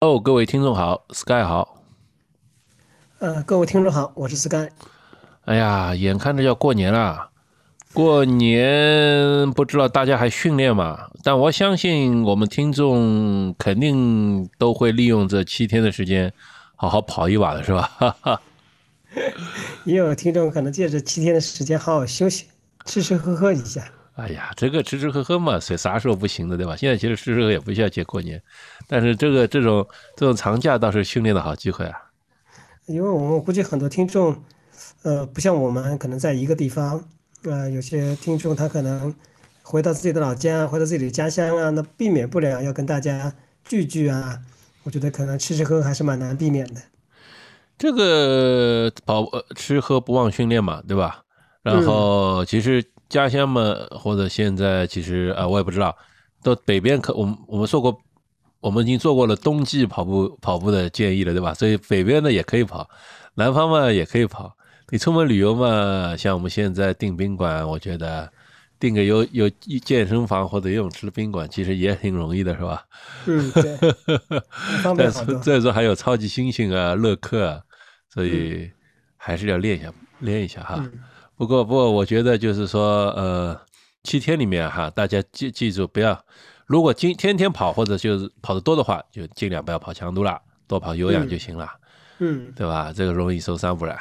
哦，各位听众好，Sky 好。呃，各位听众好，我是 Sky。哎呀，眼看着要过年了，过年不知道大家还训练吗？但我相信我们听众肯定都会利用这七天的时间，好好跑一把的是吧？哈哈。也有听众可能借着七天的时间好好休息，吃吃喝喝一下。哎呀，这个吃吃喝喝嘛，谁啥时候不行的，对吧？现在其实吃吃喝也不需要借过年，但是这个这种这种长假倒是训练的好机会啊。因为我们估计很多听众，呃，不像我们可能在一个地方，呃，有些听众他可能回到自己的老家，回到自己的家乡啊，那避免不了要跟大家聚聚啊。我觉得可能吃吃喝还是蛮难避免的。这个跑吃喝不忘训练嘛，对吧？然后其实。家乡嘛，或者现在其实啊，我也不知道。到北边可，我们我们说过，我们已经做过了冬季跑步跑步的建议了，对吧？所以北边呢也可以跑，南方嘛也可以跑。你出门旅游嘛，像我们现在订宾馆，我觉得订个有有健身房或者游泳池的宾馆，其实也挺容易的，是吧？嗯，对。再说再说还有超级猩猩啊、乐客啊，所以还是要练一下，练一下哈。不过，不过，我觉得就是说，呃，七天里面哈，大家记记住，不要，如果今天天跑或者就是跑得多的话，就尽量不要跑强度了，多跑有氧就行了，嗯，对吧？这个容易受伤，不然。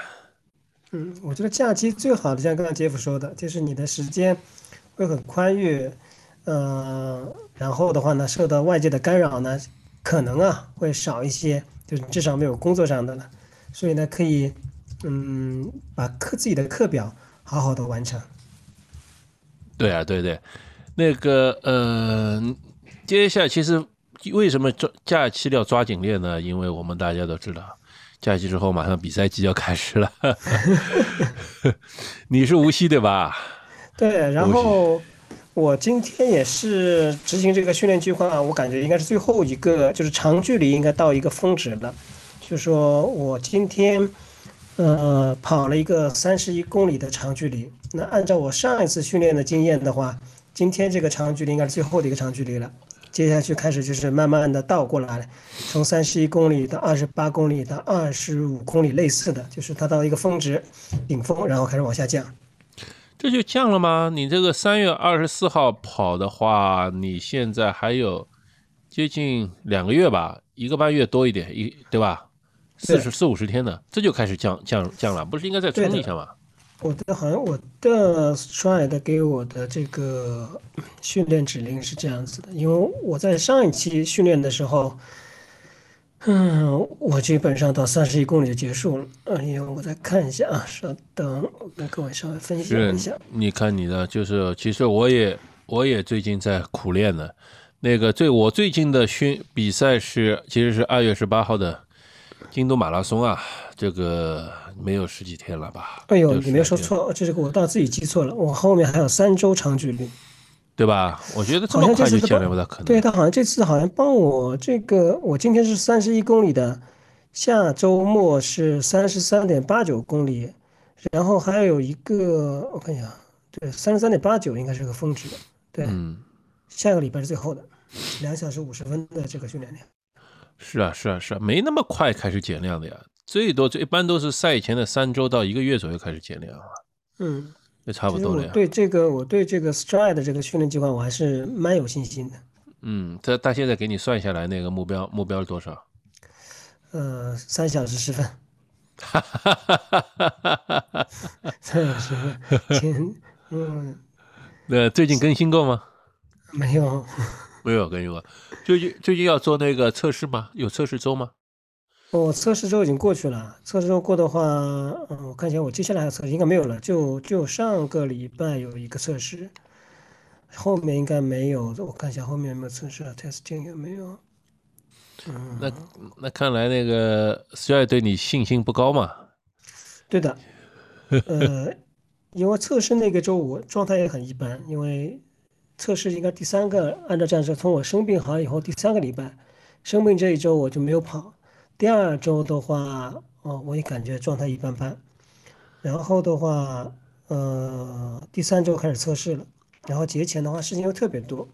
嗯，我觉得假期最好的，像刚刚杰夫说的，就是你的时间会很宽裕，呃，然后的话呢，受到外界的干扰呢，可能啊会少一些，就是至少没有工作上的了，所以呢，可以，嗯，把课自己的课表。好好的完成。对啊，对对，那个呃，接下来其实为什么抓假期要抓紧练呢？因为我们大家都知道，假期之后马上比赛季要开始了。你是无锡对吧？对，然后我今天也是执行这个训练计划，我感觉应该是最后一个，就是长距离应该到一个峰值了。就说我今天。呃，跑了一个三十一公里的长距离。那按照我上一次训练的经验的话，今天这个长距离应该是最后的一个长距离了。接下去开始就是慢慢的倒过来，从三十一公里到二十八公里到二十五公里，类似的就是它到一个峰值顶峰，然后开始往下降。这就降了吗？你这个三月二十四号跑的话，你现在还有接近两个月吧，一个半月多一点，一对吧？四十四五十天的，这就开始降降降了，不是应该再冲一下吗？我的好像我的 Stride 给我的这个训练指令是这样子的，因为我在上一期训练的时候，嗯，我基本上到三十一公里就结束了。嗯，因为，我再看一下啊，稍等，我跟各位稍微分析一下。你看你的，就是其实我也我也最近在苦练呢。那个最我最近的训比赛是其实是二月十八号的。京都马拉松啊，这个没有十几天了吧？哎呦，你没有说错，这是我倒自己记错了。我后面还有三周长距离，对吧？我觉得这么快就降了不大可能。对他好像这次好像帮我这个，我今天是三十一公里的，下周末是三十三点八九公里，然后还有一个我看一下，对，三十三点八九应该是个峰值，对，嗯，下个礼拜是最后的，两小时五十分的这个训练量。是啊，是啊，是啊，没那么快开始减量的呀，最多最一般都是赛前的三周到一个月左右开始减量啊。嗯，也差不多了呀。对这个，我对这个 Stride 的这个训练计划，我还是蛮有信心的。嗯，他他现在给你算下来那个目标目标是多少？呃，三小时十分。哈哈哈哈哈哈！三小时十分，前嗯。那最近更新过吗？没有。没有更新过，最近最近要做那个测试吗？有测试周吗？哦，测试周已经过去了。测试周过的话，嗯，我看一下，我接下来的测试应该没有了。就就上个礼拜有一个测试，后面应该没有。我看一下后面有没有测试，testing 有没有？嗯，那那看来那个 Stride 对你信心不高嘛？对的，呃，因为测试那个周五状态也很一般，因为。测试应该第三个，按照这样说，从我生病好以后第三个礼拜，生病这一周我就没有跑。第二周的话，哦，我也感觉状态一般般。然后的话，呃，第三周开始测试了。然后节前的话，事情又特别多，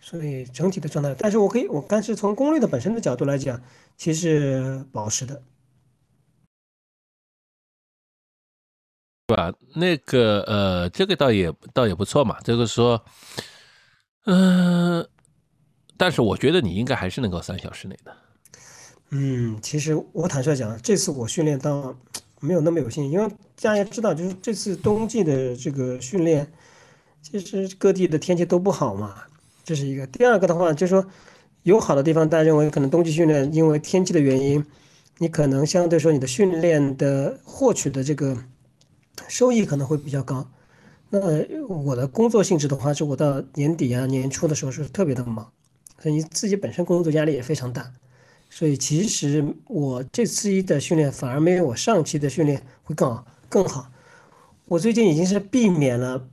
所以整体的状态，但是我可以，我但是从功率的本身的角度来讲，其实保持的。对吧？那个呃，这个倒也倒也不错嘛。这个说，嗯，但是我觉得你应该还是能够三小时内的。嗯，其实我坦率讲，这次我训练到没有那么有信心，因为大家知道，就是这次冬季的这个训练，其实各地的天气都不好嘛，这是一个。第二个的话，就是说有好的地方，大家认为可能冬季训练因为天气的原因，你可能相对说你的训练的获取的这个。收益可能会比较高。那我的工作性质的话，是我到年底啊、年初的时候是特别的忙，所以你自己本身工作压力也非常大。所以其实我这次的训练反而没有我上期的训练会更好更好。我最近已经是避免了，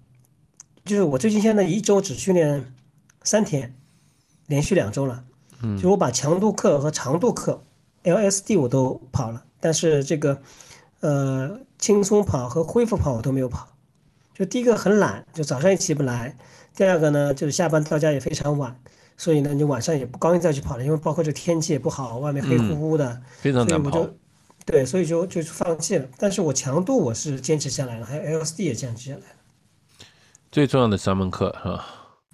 就是我最近现在一周只训练三天，连续两周了。嗯，就我把强度课和长度课 LSD 我都跑了，但是这个。呃，轻松跑和恢复跑我都没有跑，就第一个很懒，就早上也起不来；第二个呢，就是下班到家也非常晚，所以呢，你晚上也不高兴再去跑了，因为包括这天气也不好，外面黑乎乎的，非常难跑。对，所以就就放弃了。但是我强度我是坚持下来了，还有 LSD 也坚持下来了。最重要的三门课是吧？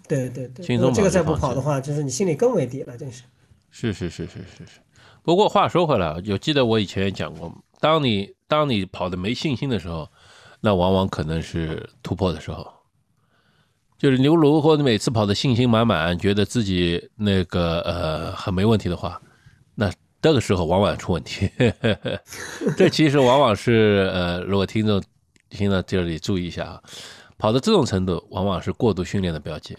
对对对，这个再不跑的话，就是你心里更没底了，真是。是是是是是是。不过话说回来，有记得我以前也讲过，当你当你跑的没信心的时候，那往往可能是突破的时候。就是牛如果你每次跑的信心满满，觉得自己那个呃很没问题的话，那这个时候往往出问题。这其实往往是呃，如果听众听到这里注意一下啊，跑到这种程度，往往是过度训练的标记。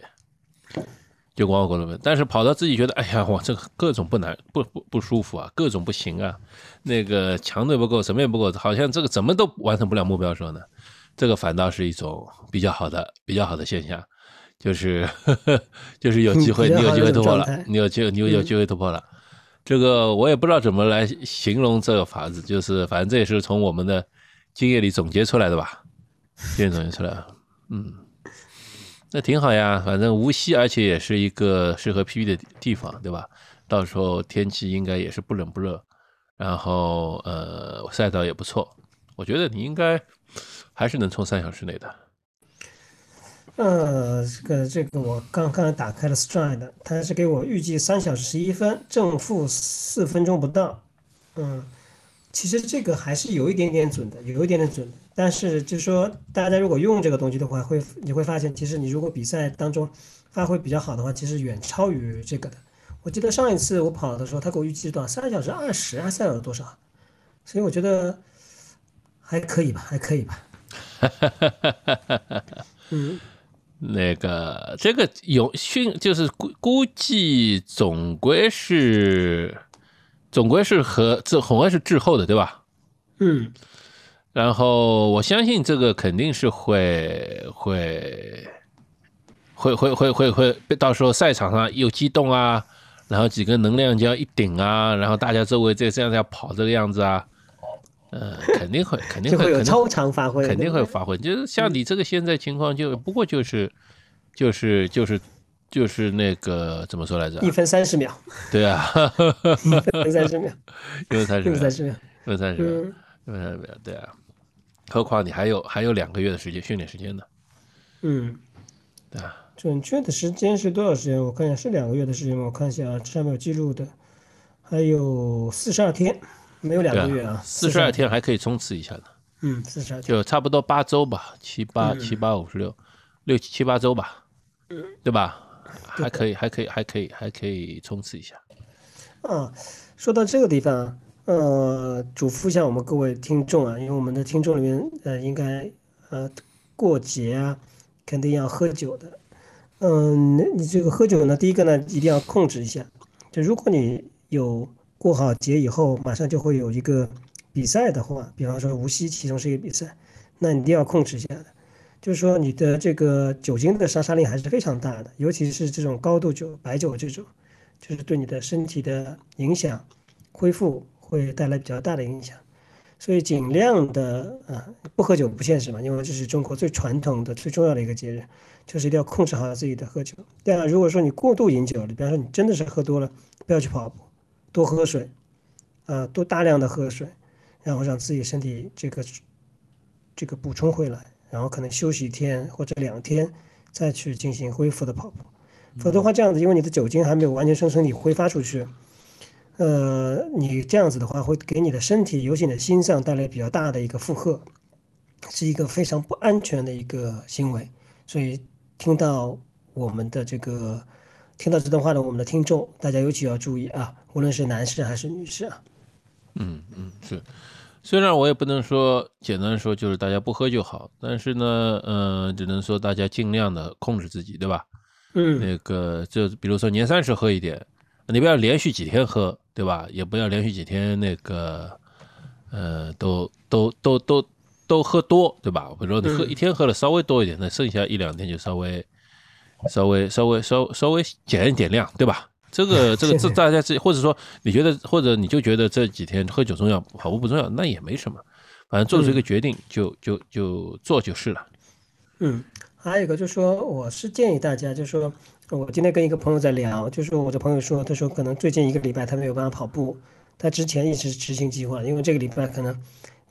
就往往过度，但是跑到自己觉得，哎呀，我，这个各种不难，不不不舒服啊，各种不行啊，那个强度不够，什么也不够，好像这个怎么都完成不了目标时候呢，这个反倒是一种比较好的、比较好的现象，就是 就是有机会，你有机会突破了，你有机你有有机会突破了，这个我也不知道怎么来形容这个法子，就是反正这也是从我们的经验里总结出来的吧，经验总结出来，嗯。那挺好呀，反正无锡，而且也是一个适合 PB 的地方，对吧？到时候天气应该也是不冷不热，然后呃赛道也不错，我觉得你应该还是能冲三小时内的。呃，这个这个我刚刚打开了 Stride，它是给我预计三小时十一分，正负四分钟不到。嗯，其实这个还是有一点点准的，有一点点准。但是就是说，大家如果用这个东西的话，会你会发现，其实你如果比赛当中发挥比较好的话，其实远超于这个的。我记得上一次我跑的时候，他给我预计多少？三小时二十还是小时多少？所以我觉得还可以吧，还可以吧。嗯，那个这个有训，就是估估计总归是总归是和这总归是滞后的，对吧？嗯。然后我相信这个肯定是会会会会会会会被到时候赛场上又激动啊，然后几个能量胶一顶啊，然后大家周围这这样子要跑这个样子啊，呃，肯定会肯定会有超常发挥，肯定会发挥。就是像你这个现在情况，就不过就是就是就是就是那个怎么说来着？一分三十秒。对啊，一分三十秒，一分三十秒，一分三十秒，一分三十秒，一分三十秒，对啊。何况你还有还有两个月的时间训练时间呢，嗯，对啊，准确的时间是多少时间？我看一下，是两个月的时间吗？我看一下啊，上面有记录的，还有四十二天，没有两个月啊，四十二天还可以冲刺一下的，嗯，四十二就差不多八周吧，七八七八五十六，六七八周吧，嗯，对吧？还可以，还可以，还可以，还可以冲刺一下。啊，说到这个地方。呃，嘱咐一下我们各位听众啊，因为我们的听众里面，呃，应该呃过节啊，肯定要喝酒的。嗯，你这个喝酒呢，第一个呢，一定要控制一下。就如果你有过好节以后，马上就会有一个比赛的话，比方说无锡其中是一个比赛，那你一定要控制一下的。就是说你的这个酒精的杀伤力还是非常大的，尤其是这种高度酒、白酒这种，就是对你的身体的影响、恢复。会带来比较大的影响，所以尽量的啊，不喝酒不现实嘛，因为这是中国最传统的、最重要的一个节日，就是一定要控制好自己的喝酒。第二，如果说你过度饮酒了，比方说你真的是喝多了，不要去跑步，多喝水，啊，多大量的喝水，然后让自己身体这个这个补充回来，然后可能休息一天或者两天再去进行恢复的跑步，否则的话这样子，因为你的酒精还没有完全生成，你挥发出去。呃，你这样子的话，会给你的身体，尤其你的心脏带来比较大的一个负荷，是一个非常不安全的一个行为。所以，听到我们的这个，听到这段话的我们的听众，大家尤其要注意啊，无论是男士还是女士啊。嗯嗯，是。虽然我也不能说简单说就是大家不喝就好，但是呢，嗯，只能说大家尽量的控制自己，对吧？嗯。那个，就比如说年三十喝一点，你不要连续几天喝。对吧？也不要连续几天那个，呃，都都都都都喝多，对吧？比如说你喝一天喝了稍微多一点，那剩下一两天就稍微稍微稍微稍稍微减一点量，对吧？这个 这个这大家自己，或者说你觉得，或者你就觉得这几天喝酒重要，跑步不重要，那也没什么，反正做出一个决定就就就做就是了。嗯，还有一个就是说，我是建议大家，就是说。我今天跟一个朋友在聊，就是我的朋友说，他说可能最近一个礼拜他没有办法跑步，他之前一直执行计划，因为这个礼拜可能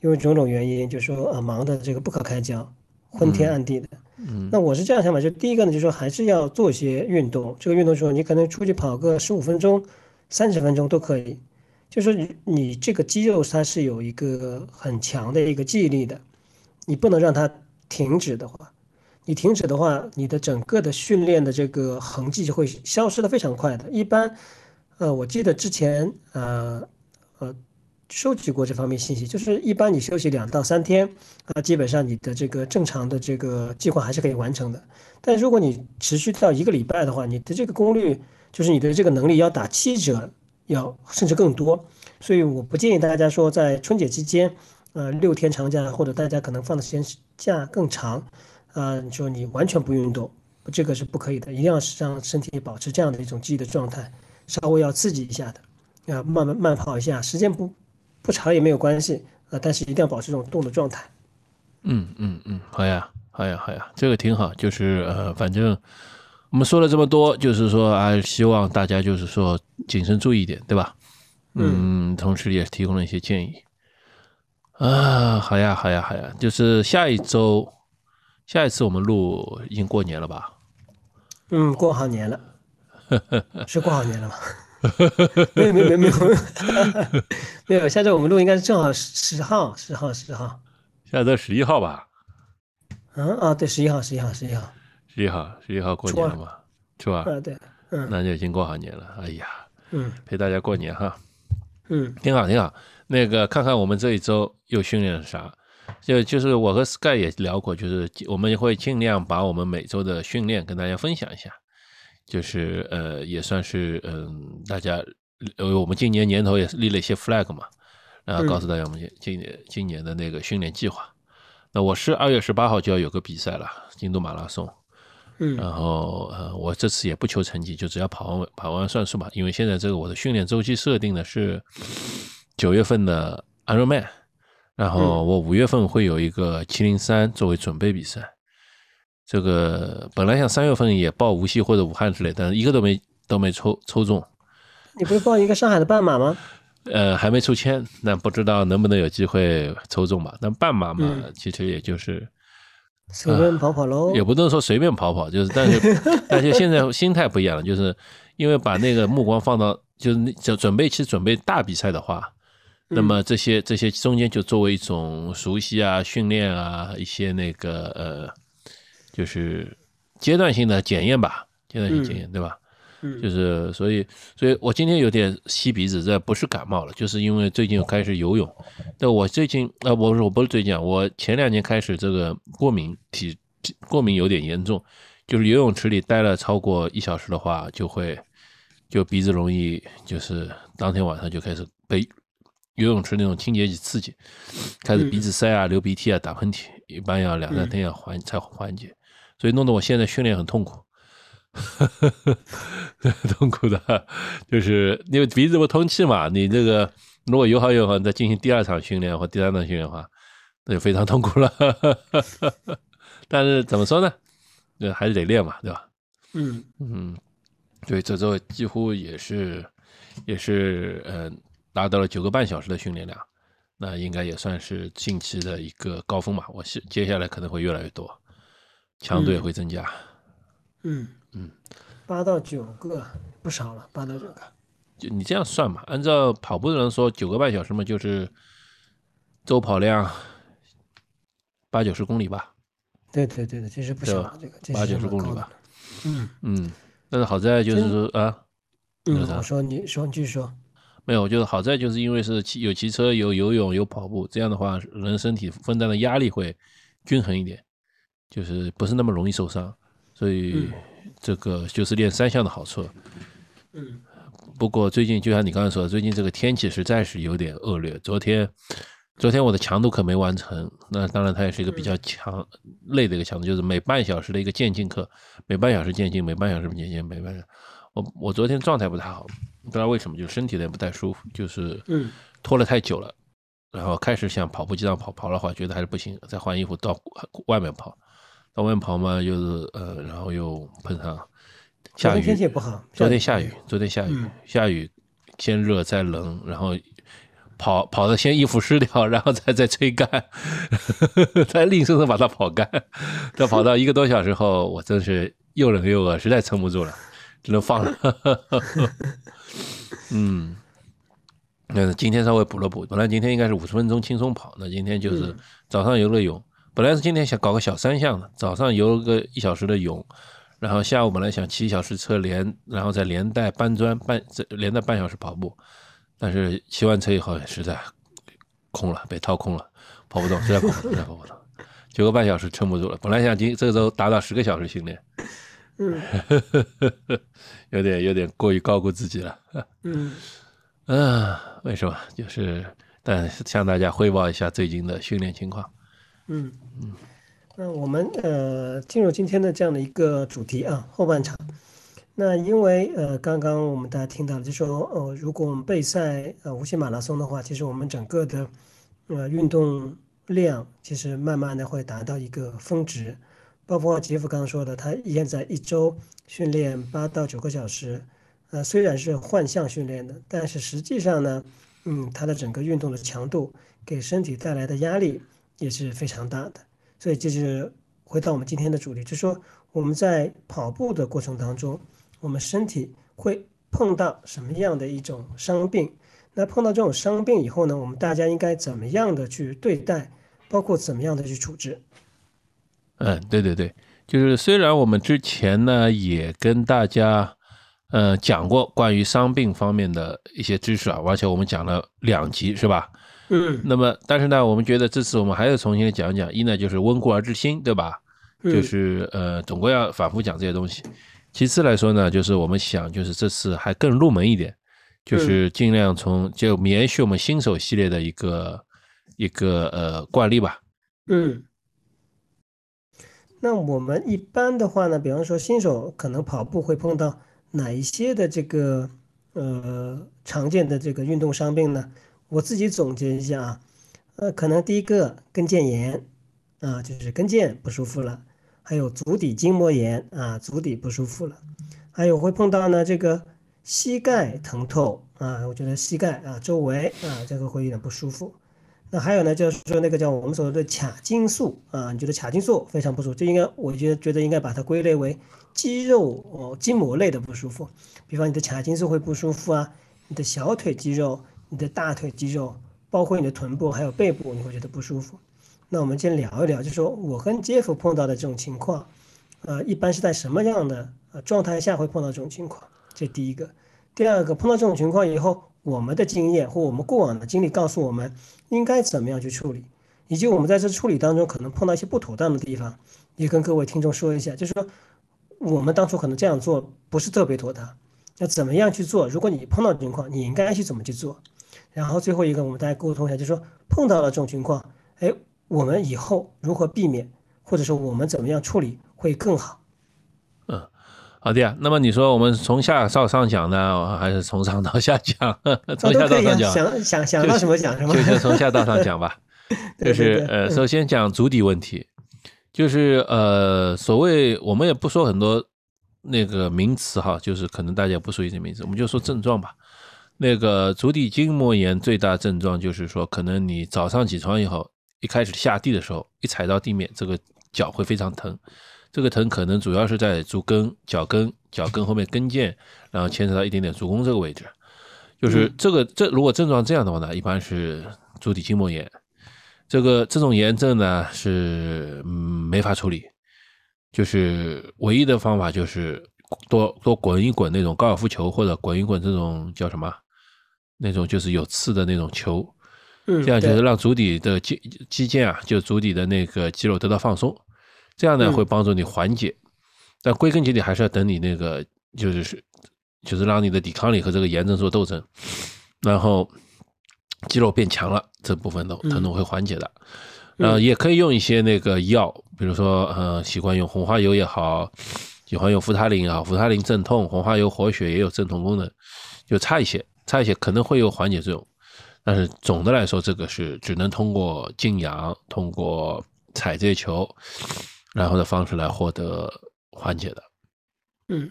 因为种种原因，就说啊忙的这个不可开交，昏天暗地的。嗯。那我是这样想法，就第一个呢，就是说还是要做一些运动。这个运动说，你可能出去跑个十五分钟、三十分钟都可以。就是你你这个肌肉它是有一个很强的一个记忆力的，你不能让它停止的话。你停止的话，你的整个的训练的这个痕迹就会消失的非常快的。一般，呃，我记得之前呃呃收集过这方面信息，就是一般你休息两到三天啊，基本上你的这个正常的这个计划还是可以完成的。但如果你持续到一个礼拜的话，你的这个功率就是你的这个能力要打七折，要甚至更多。所以我不建议大家说在春节期间，呃，六天长假或者大家可能放的时间假更长。啊，你说你完全不运动，这个是不可以的，一定要让身体保持这样的一种记忆的状态，稍微要刺激一下的，要慢慢慢跑一下，时间不不长也没有关系啊，但是一定要保持这种动的状态。嗯嗯嗯，好呀，好呀，好呀，这个挺好，就是呃，反正我们说了这么多，就是说啊，希望大家就是说谨慎注意一点，对吧？嗯，同时也提供了一些建议。啊，好呀，好呀，好呀，就是下一周。下一次我们录已经过年了吧？嗯，过好年了，是过好年了吗？没有没有没有没有 没有，下周我们录应该是正好十号十号十号。下周十一号吧？嗯啊，对，十一号十一号十一号。十一号十一号过年了嘛？是吧？啊对，嗯，那就已经过好年了。哎呀，嗯，陪大家过年哈，嗯，挺好挺好。那个看看我们这一周又训练了啥？就就是我和 Sky 也聊过，就是我们会尽量把我们每周的训练跟大家分享一下，就是呃也算是嗯大家呃我们今年年头也是立了一些 flag 嘛，然后告诉大家我们今年今年的那个训练计划。那我是二月十八号就要有个比赛了，京都马拉松，嗯，然后呃我这次也不求成绩，就只要跑完跑完算数吧，因为现在这个我的训练周期设定的是九月份的 Ironman。然后我五月份会有一个七零三作为准备比赛，这个本来想三月份也报无锡或者武汉之类，但是一个都没都没抽抽中。你不是报一个上海的半马吗？呃，还没抽签，那不知道能不能有机会抽中吧。但半马嘛，其实也就是随便跑跑喽，也不能说随便跑跑，就是但是 但是现在心态不一样了，就是因为把那个目光放到就是就准备去准备大比赛的话。那么这些这些中间就作为一种熟悉啊、训练啊一些那个呃，就是阶段性的检验吧，阶段性检验对吧？嗯，就是所以所以我今天有点吸鼻子，这不是感冒了，就是因为最近开始游泳。那我最近啊，我我不是最近，我前两年开始这个过敏体过敏有点严重，就是游泳池里待了超过一小时的话，就会就鼻子容易就是当天晚上就开始被。游泳池那种清洁剂刺激，开始鼻子塞啊、流鼻涕啊、打喷嚏，一般要两三天要缓才缓解，所以弄得我现在训练很痛苦，痛苦的，就是因为鼻子不通气嘛，你这个如果有好有好你再进行第二场训练或第三场训练的话，那就非常痛苦了。但是怎么说呢？那还是得练嘛，对吧？嗯嗯，对，这周几乎也是也是呃达到了九个半小时的训练量，那应该也算是近期的一个高峰嘛。我是接下来可能会越来越多，强度也会增加。嗯嗯，八到九个不少了，八到九个。就你这样算嘛，按照跑步的人说，九个半小时嘛，就是周跑量八九十公里吧。对对对对，其实不对少了，这个八九十公里吧。嗯嗯，但是好在就是说啊，嗯我说你说你继续说。没有，我觉得好在就是因为是骑有骑车、有游泳、有跑步，这样的话，人身体分担的压力会均衡一点，就是不是那么容易受伤。所以这个就是练三项的好处。嗯不过最近就像你刚才说的，最近这个天气实在是有点恶劣。昨天，昨天我的强度可没完成。那当然，它也是一个比较强累的一个强度，就是每半小时的一个渐进课，每半小时渐进，每半小时渐进，每半小时。我我昨天状态不太好，不知道为什么，就身体有点不太舒服，就是嗯拖了太久了。然后开始想跑步机上跑，跑的话觉得还是不行，再换衣服到外面跑，到外面跑嘛，又是呃，然后又碰上下雨，昨天天气也不好，昨天下雨，昨天下雨，嗯下雨先热再冷，然后跑跑的先衣服湿掉，然后再再吹干，再硬生生把它跑干。再跑到一个多小时后，我真是又冷又饿，实在撑不住了，只能放了。嗯，那今天稍微补了补，本来今天应该是五十分钟轻松跑，那今天就是嗯早上游了泳，本来是今天想搞个小三项的，早上游了个一小时的泳，然后下午本来想骑一小时车连，然后再连带搬砖半这连带半小时跑步，但是骑完车以后实在空了，被掏空了，跑不动，实在跑不动，实在跑不动，九个半小时撑不住了。本来想今这个周达到十个小时训练，嗯 有点有点过于高估自己了。嗯 啊，为什么？就是但向大家汇报一下最近的训练情况。嗯嗯。那我们呃进入今天的这样的一个主题啊，后半场。那因为呃刚刚我们大家听到，就说呃如果我们备赛呃无锡马拉松的话，其实我们整个的呃运动量其实慢慢的会达到一个峰值。包括杰夫刚刚说的，他现在一周训练八到九个小时，呃，虽然是换项训练的，但是实际上呢，嗯，他的整个运动的强度给身体带来的压力也是非常大的。所以这是回到我们今天的主题，就是说我们在跑步的过程当中，我们身体会碰到什么样的一种伤病？那碰到这种伤病以后呢，我们大家应该怎么样的去对待，包括怎么样的去处置？嗯，对对对，就是虽然我们之前呢也跟大家呃讲过关于伤病方面的一些知识啊，而且我们讲了两集是吧？嗯那么但是呢，我们觉得这次我们还要重新的讲一讲，一呢就是温故而知新，对吧？就是呃总归要反复讲这些东西。其次来说呢，就是我们想就是这次还更入门一点，就是尽量从就延续我们新手系列的一个一个呃惯例吧。嗯。那我们一般的话呢，比方说新手可能跑步会碰到哪一些的这个呃常见的这个运动伤病呢？我自己总结一下啊，呃，可能第一个跟腱炎啊，就是跟腱不舒服了，还有足底筋膜炎啊，足底不舒服了，还有会碰到呢这个膝盖疼痛啊，我觉得膝盖啊周围啊这个会有点不舒服。那还有呢，就是说那个叫我们所谓的髂筋束啊，你觉得髂筋束非常不舒服，这应该我觉得觉得应该把它归类为肌肉哦筋膜类的不舒服，比方你的髂筋束会不舒服啊，你的小腿肌肉、你的大腿肌肉，包括你的臀部还有背部，你会觉得不舒服。那我们先聊一聊，就是说我跟杰夫碰到的这种情况，呃，一般是在什么样的呃状态下会碰到这种情况？这第一个。第二个，碰到这种情况以后，我们的经验或我们过往的经历告诉我们应该怎么样去处理，以及我们在这处理当中可能碰到一些不妥当的地方，也跟各位听众说一下，就是说我们当初可能这样做不是特别妥当，那怎么样去做？如果你碰到情况，你应该去怎么去做？然后最后一个，我们大家沟通一下，就是说碰到了这种情况，哎，我们以后如何避免，或者说我们怎么样处理会更好？嗯好的呀，那么你说我们从下到上讲呢，还是从上到下讲？从下到上讲，想想想到什么讲什么，就先从下到上讲吧。就是呃，首先讲足底问题，就是呃，所谓我们也不说很多那个名词哈，就是可能大家不熟悉这名词，我们就说症状吧。那个足底筋膜炎最大症状就是说，可能你早上起床以后，一开始下地的时候，一踩到地面，这个脚会非常疼。这个疼可能主要是在足跟、脚跟、脚跟后面跟腱，然后牵扯到一点点足弓这个位置。就是这个这如果症状这样的话呢，一般是足底筋膜炎。这个这种炎症呢是嗯没法处理，就是唯一的方法就是多多滚一滚那种高尔夫球或者滚一滚这种叫什么那种就是有刺的那种球，这样就是让足底的肌肌腱啊，就足底的那个肌肉得到放松，这样呢会帮助你缓解。但归根结底还是要等你那个就是是就是让你的抵抗力和这个炎症做斗争，然后。肌肉变强了，这部分的疼痛会缓解的。呃，也可以用一些那个药，比如说，呃，习惯用红花油也好，喜欢用扶他林也好，扶他林镇痛，红花油活血也有镇痛功能，就差一些，擦一些可能会有缓解作用。但是总的来说，这个是只能通过静养，通过踩这些球，然后的方式来获得缓解的。嗯，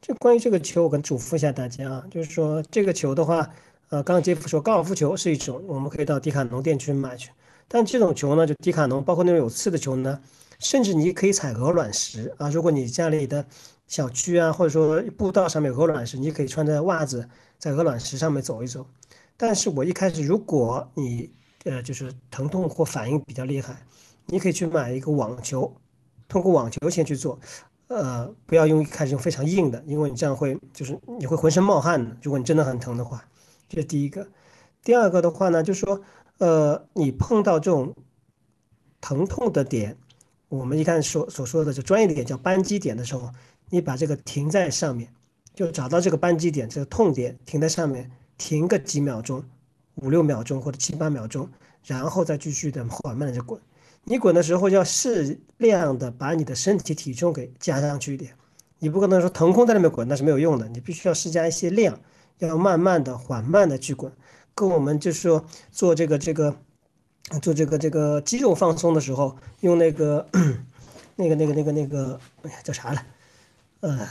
就关于这个球，我跟嘱咐一下大家啊，就是说这个球的话。呃，刚刚杰夫说高尔夫球是一种，我们可以到迪卡侬店去买去。但这种球呢，就迪卡侬，包括那种有刺的球呢，甚至你可以踩鹅卵石啊。如果你家里的小区啊，或者说步道上面有鹅卵石，你可以穿着袜子在鹅卵石上面走一走。但是我一开始，如果你呃就是疼痛或反应比较厉害，你可以去买一个网球，通过网球先去做，呃，不要用一开始用非常硬的，因为你这样会就是你会浑身冒汗的。如果你真的很疼的话。这是第一个，第二个的话呢，就是说，呃，你碰到这种疼痛的点，我们一看所所说的就专业的点叫扳机点的时候，你把这个停在上面，就找到这个扳机点，这个痛点停在上面，停个几秒钟，五六秒钟或者七八秒钟，然后再继续的缓慢的滚。你滚的时候要适量的把你的身体体重给加上去一点，你不可能说腾空在那边滚，那是没有用的，你必须要施加一些量。要慢慢的、缓慢的去滚，跟我们就是说做这个、这个、做这个、这个肌肉放松的时候，用那个、那个、那个、那个、那个，叫啥了？呃，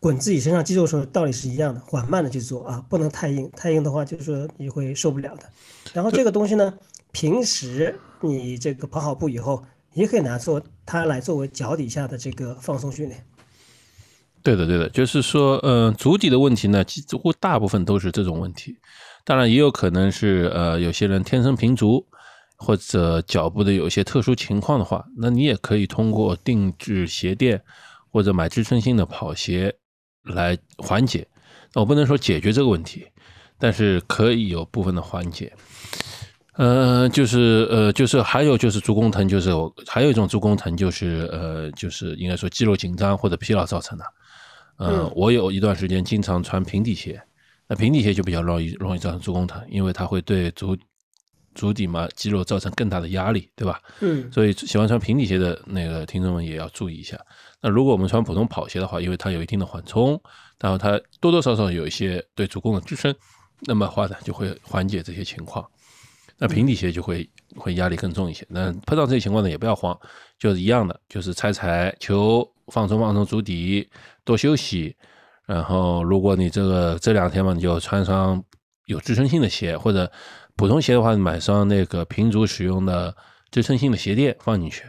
滚自己身上肌肉的时候，道理是一样的，缓慢的去做啊，不能太硬，太硬的话就是说你会受不了的。然后这个东西呢，平时你这个跑好步以后，也可以拿做它来作为脚底下的这个放松训练。对的，对的，就是说，嗯，足底的问题呢，几乎大部分都是这种问题。当然，也有可能是，呃，有些人天生平足，或者脚部的有一些特殊情况的话，那你也可以通过定制鞋垫或者买支撑性的跑鞋来缓解。那我不能说解决这个问题，但是可以有部分的缓解。呃，就是呃，就是还有就是足弓疼，就是还有一种足弓疼，就是呃，就是应该说肌肉紧张或者疲劳造成的。嗯，我有一段时间经常穿平底鞋，那平底鞋就比较容易容易造成足弓疼，因为它会对足足底嘛肌肉造成更大的压力，对吧？嗯，所以喜欢穿平底鞋的那个听众们也要注意一下。那如果我们穿普通跑鞋的话，因为它有一定的缓冲，然后它多多少少有一些对足弓的支撑，那么话呢就会缓解这些情况。那平底鞋就会会压力更重一些。那碰到这些情况呢，也不要慌，就是一样的，就是踩踩球，放松放松足底。多休息，然后如果你这个这两天嘛，你就穿双有支撑性的鞋，或者普通鞋的话，买双那个平足使用的支撑性的鞋垫放进去，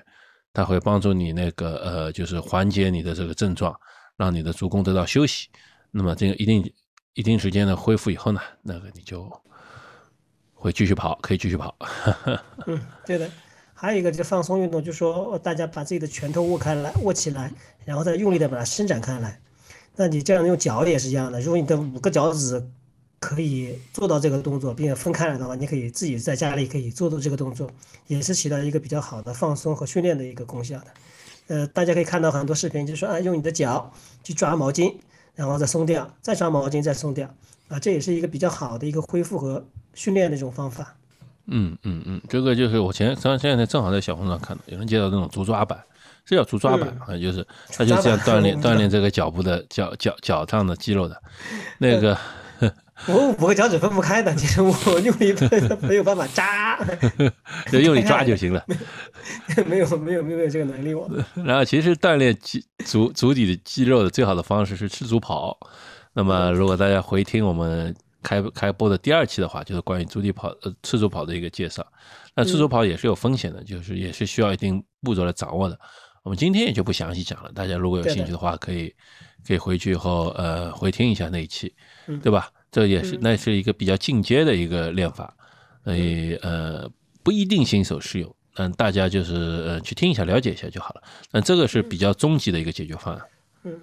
它会帮助你那个呃，就是缓解你的这个症状，让你的足弓得到休息。那么这个一定一定时间的恢复以后呢，那个你就会继续跑，可以继续跑。嗯，对的。还有一个就是放松运动，就说大家把自己的拳头握开来，握起来，然后再用力的把它伸展开来。那你这样用脚也是一样的，如果你的五个脚趾可以做到这个动作，并且分开来的话，你可以自己在家里可以做到这个动作，也是起到一个比较好的放松和训练的一个功效的。呃，大家可以看到很多视频，就是说啊，用你的脚去抓毛巾，然后再松掉，再抓毛巾再松掉，啊，这也是一个比较好的一个恢复和训练的一种方法。嗯嗯嗯，这个就是我前前前两天正好在小红书上看到，有人介绍这种足抓板，实是要足抓板啊，就是它就这样锻炼 锻炼这个脚部的脚脚脚上的肌肉的，那个。我五个脚趾分不开的，其实我用力没有办法扎，就用力抓就行了。没有没有没有这个能力我。然后其实锻炼肌足足底的肌肉的最好的方式是赤足跑。那么如果大家回听我们开开播的第二期的话，就是关于足底跑呃赤足跑的一个介绍。那赤足跑也是有风险的，就是也是需要一定步骤来掌握的。我们今天也就不详细讲了，大家如果有兴趣的话，可以可以回去以后呃回听一下那一期，对吧？这也是那是一个比较进阶的一个练法，所以呃不一定新手适用，嗯，大家就是呃去听一下了解一下就好了。那这个是比较终极的一个解决方案。嗯，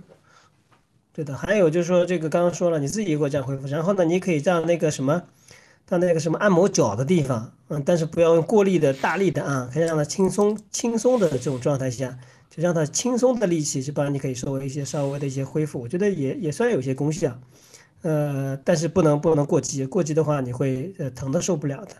对的。还有就是说这个刚刚说了，你自己给我这样恢复，然后呢，你可以让那个什么，到那个什么按摩脚的地方，嗯，但是不要用过力的大力的啊，可以让它轻松轻松的这种状态下，就让它轻松的力气，去帮你可以稍微一些稍微的一些恢复，我觉得也也算有些功效。呃，但是不能不能过激，过激的话你会呃疼的受不了的。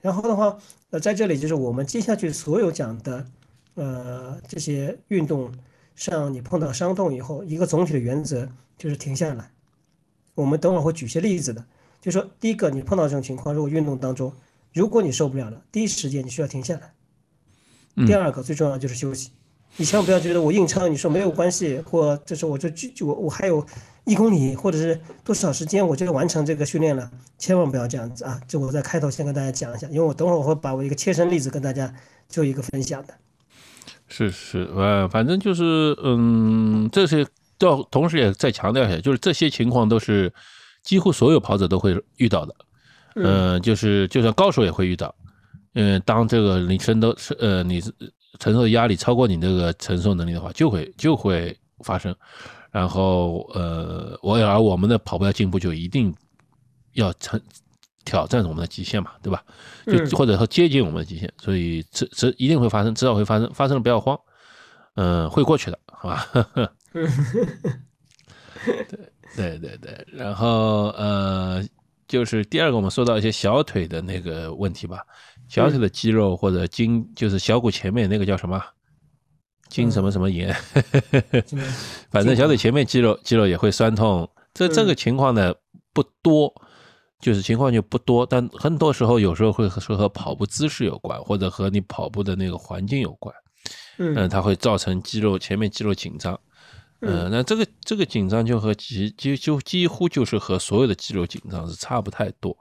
然后的话，呃，在这里就是我们接下去所有讲的，呃，这些运动上你碰到伤痛以后，一个总体的原则就是停下来。我们等会儿会举些例子的，就说第一个，你碰到这种情况，如果运动当中，如果你受不了了，第一时间你需要停下来。第二个最重要就是休息，你千万不要觉得我硬撑，你说没有关系，或这是我就就我我还有。一公里或者是多少时间我就完成这个训练了，千万不要这样子啊！这我在开头先跟大家讲一下，因为我等会儿我会把我一个切身例子跟大家做一个分享的。是是，呃，反正就是，嗯，这些要同时也再强调一下，就是这些情况都是几乎所有跑者都会遇到的，嗯，就是就算高手也会遇到，嗯，当这个你承受是呃你承受的压力超过你这个承受能力的话，就会就会发生。然后，呃，我而我们的跑步要进步，就一定要成挑战我们的极限嘛，对吧？就或者说接近我们的极限，所以这这一定会发生，迟早会发生，发生了不要慌，嗯，会过去的，好吧？对对对对，然后呃，就是第二个，我们说到一些小腿的那个问题吧，小腿的肌肉或者筋，就是小骨前面那个叫什么？筋什么什么炎，反正小腿前面肌肉肌肉也会酸痛。这这个情况呢不多，就是情况就不多，但很多时候有时候会说和跑步姿势有关，或者和你跑步的那个环境有关。嗯，它会造成肌肉前面肌肉紧张。嗯，那这个这个紧张就和几几就几乎就是和所有的肌肉紧张是差不太多，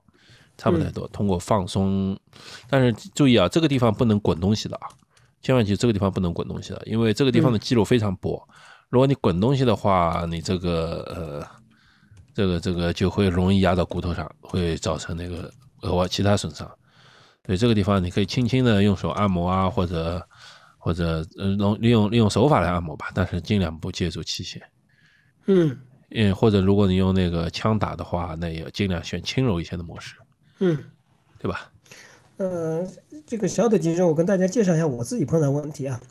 差不太多。通过放松，但是注意啊，这个地方不能滚东西的啊。千万记住，这个地方不能滚东西了，因为这个地方的肌肉非常薄。如果你滚东西的话，你这个呃，这个这个就会容易压到骨头上，会造成那个额外其他损伤。对这个地方，你可以轻轻的用手按摩啊，或者或者嗯，用利用利用手法来按摩吧，但是尽量不借助器械。嗯，嗯，或者如果你用那个枪打的话，那也尽量选轻柔一些的模式。嗯，对吧？呃，这个小腿肌肉，我跟大家介绍一下我自己碰到的问题啊。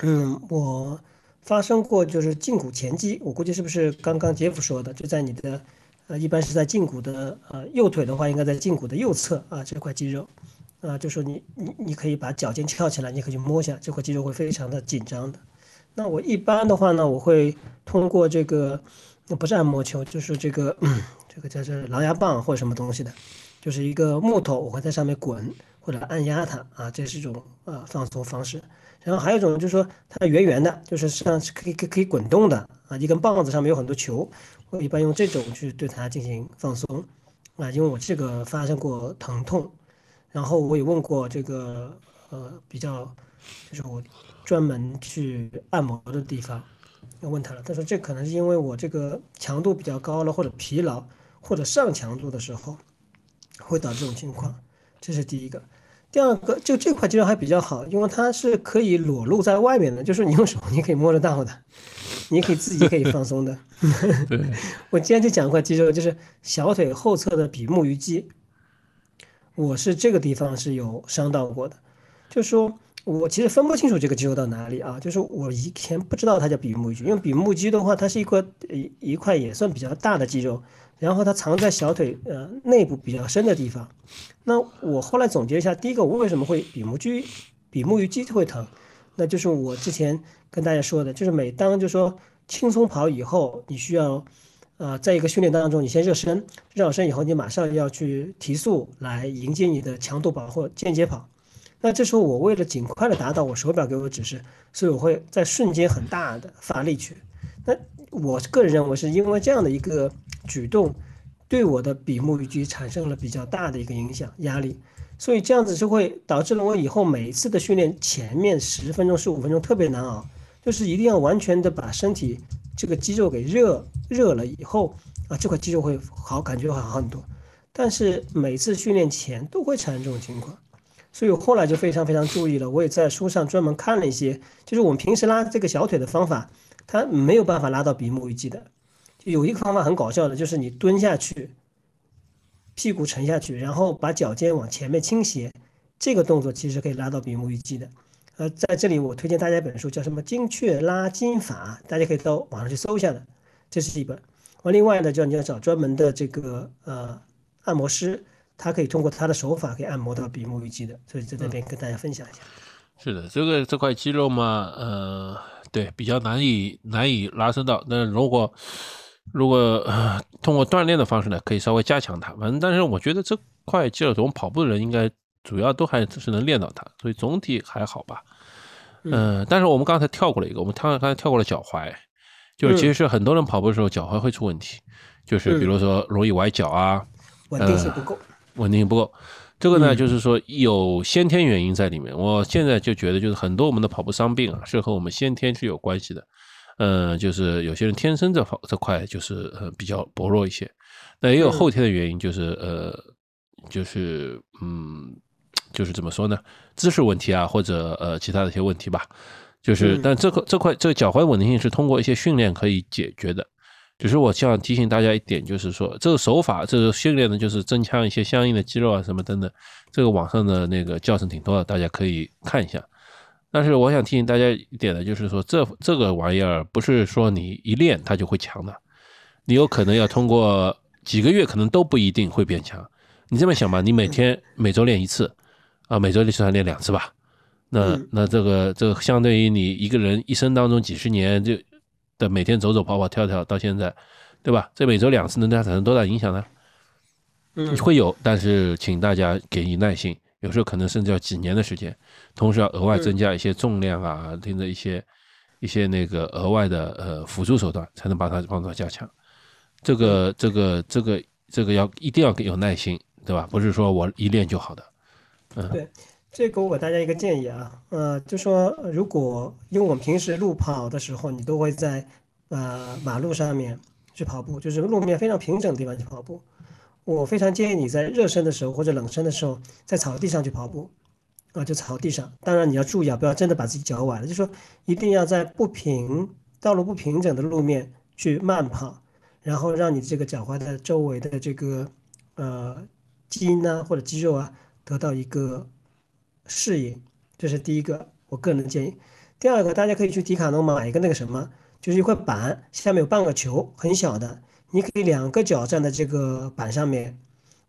嗯，我发生过就是胫骨前肌，我估计是不是刚刚杰夫说的，就在你的呃，一般是在胫骨的呃右腿的话，应该在胫骨的右侧啊这块肌肉啊，就说你你你可以把脚尖翘起来，你可以去摸一下这块肌肉会非常的紧张的。那我一般的话呢，我会通过这个不是按摩球，就是这个这个叫做狼牙棒或者什么东西的。就是一个木头，我会在上面滚或者按压它啊，这是一种啊放松方式。然后还有一种就是说它圆圆的，就是像是可以可以可以滚动的啊，一根棒子上面有很多球，我一般用这种去对它进行放松啊，因为我这个发生过疼痛，然后我也问过这个呃比较就是我专门去按摩的地方，要问他了，他说这可能是因为我这个强度比较高了，或者疲劳或者上强度的时候。会导致这种情况，这是第一个。第二个，就这块肌肉还比较好，因为它是可以裸露在外面的，就是你用手你可以摸得到的，你可以自己可以放松的。我今天就讲一块肌肉，就是小腿后侧的比目鱼肌，我是这个地方是有伤到过的，就是说我其实分不清楚这个肌肉到哪里啊，就是我以前不知道它叫比目鱼肌，因为比目肌的话，它是一块一一块也算比较大的肌肉。然后它藏在小腿呃内部比较深的地方。那我后来总结一下，第一个我为什么会比目肌比目鱼肌会疼？那就是我之前跟大家说的，就是每当就说轻松跑以后，你需要，呃，在一个训练当中，你先热身，热好身以后，你马上要去提速来迎接你的强度跑或间接跑。那这时候我为了尽快的达到我手表给我的指示，所以我会在瞬间很大的发力去。那我个人认为是因为这样的一个举动，对我的比目鱼肌产生了比较大的一个影响压力，所以这样子就会导致了我以后每一次的训练前面十分钟十五分钟特别难熬，就是一定要完全的把身体这个肌肉给热热了以后啊，这块肌肉会好感觉会好很多。但是每次训练前都会产生这种情况。所以我后来就非常非常注意了，我也在书上专门看了一些，就是我们平时拉这个小腿的方法，它没有办法拉到比目鱼肌的。有一个方法很搞笑的，就是你蹲下去，屁股沉下去，然后把脚尖往前面倾斜，这个动作其实可以拉到比目鱼肌的。呃，在这里我推荐大家一本书，叫什么《精确拉筋法》，大家可以到网上去搜一下的，这是一本。完，另外呢，就你要找专门的这个呃按摩师。他可以通过他的手法可以按摩到比目鱼肌的，所以在这边跟大家分享一下。是的，这个这块肌肉嘛，呃，对，比较难以难以拉伸到。那如果如果呃通过锻炼的方式呢，可以稍微加强它。反正，但是我觉得这块肌肉，我们跑步的人应该主要都还是能练到它，所以总体还好吧。嗯，但是我们刚才跳过了一个，我们跳刚才跳过了脚踝，就是其实是很多人跑步的时候脚踝会出问题，就是比如说容易崴脚啊，稳定性不够。稳定性不够，这个呢，就是说有先天原因在里面。我现在就觉得，就是很多我们的跑步伤病啊，是和我们先天是有关系的。嗯，就是有些人天生这方这块就是呃比较薄弱一些，那也有后天的原因，就是呃就是嗯就是怎么说呢，姿势问题啊，或者呃其他的一些问题吧。就是，但这个这块这个脚踝稳定性是通过一些训练可以解决的。只是我想提醒大家一点，就是说这个手法，这个训练呢，就是增强一些相应的肌肉啊什么等等。这个网上的那个教程挺多的，大家可以看一下。但是我想提醒大家一点的，就是说这这个玩意儿不是说你一练它就会强的，你有可能要通过几个月，可能都不一定会变强。你这么想吧，你每天每周练一次，啊，每周至少练两次吧。那那这个这个相对于你一个人一生当中几十年就。的每天走走跑跑跳跳到现在，对吧？这每周两次能对他产生多大影响呢？嗯，会有，但是请大家给予耐心，有时候可能甚至要几年的时间，同时要额外增加一些重量啊，听着一些一些那个额外的呃辅助手段，才能把它帮助加强。这个这个这个这个要一定要有耐心，对吧？不是说我一练就好的。嗯，对。这个我给大家一个建议啊，呃，就说如果因为我们平时路跑的时候，你都会在呃马路上面去跑步，就是路面非常平整的地方去跑步。我非常建议你在热身的时候或者冷身的时候，在草地上去跑步，啊，就草地上。当然你要注意啊，不要真的把自己脚崴了，就说一定要在不平道路不平整的路面去慢跑，然后让你这个脚踝的周围的这个呃基因啊或者肌肉啊得到一个。适应，这是第一个，我个人的建议。第二个，大家可以去迪卡侬买一个那个什么，就是一块板，下面有半个球，很小的，你可以两个脚站在这个板上面，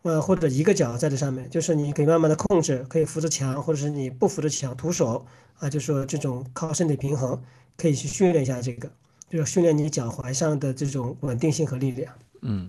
呃，或者一个脚在这上面，就是你可以慢慢的控制，可以扶着墙，或者是你不扶着墙，徒手啊，就说这种靠身体平衡，可以去训练一下这个，就是训练你脚踝上的这种稳定性和力量。嗯，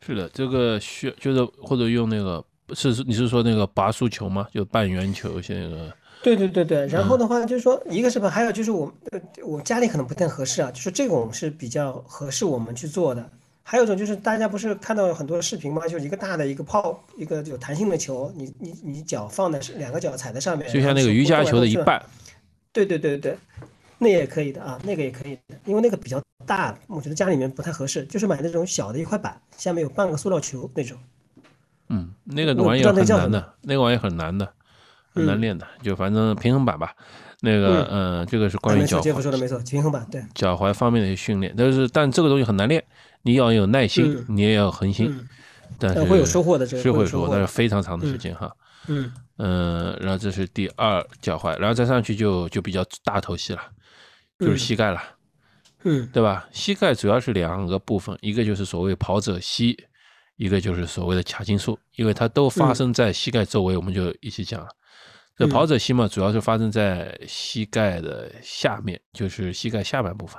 是的，这个需就是或者用那个。是你是说那个拔速球吗？就半圆球，像那个。对对对对，然后的话就是说，一个是吧，还有就是我呃，我家里可能不太合适啊，就是这种是比较合适我们去做的。还有一种就是大家不是看到很多视频吗？就是一个大的一个泡，一个有弹性的球，你你你脚放在两个脚踩在上面，就像那个瑜伽球的一半。对对对对，那也可以的啊，那个也可以的，因为那个比较大，我觉得家里面不太合适，就是买那种小的一块板，下面有半个塑料球那种。嗯，那个玩意儿很难的，那个玩意儿很难的，很难练的。就反正平衡板吧，那个嗯，这个是关于脚踝。说的没错，平衡板对。脚踝方面的一些训练，但是但这个东西很难练，你要有耐心，你也要恒心。但是会有收获的，这是会收获，但是非常长的时间哈。嗯嗯，然后这是第二脚踝，然后再上去就就比较大头戏了，就是膝盖了。嗯，对吧？膝盖主要是两个部分，一个就是所谓跑者膝。一个就是所谓的髂胫束，因为它都发生在膝盖周围，我们就一起讲了。这跑者膝嘛，主要是发生在膝盖的下面，就是膝盖下半部分。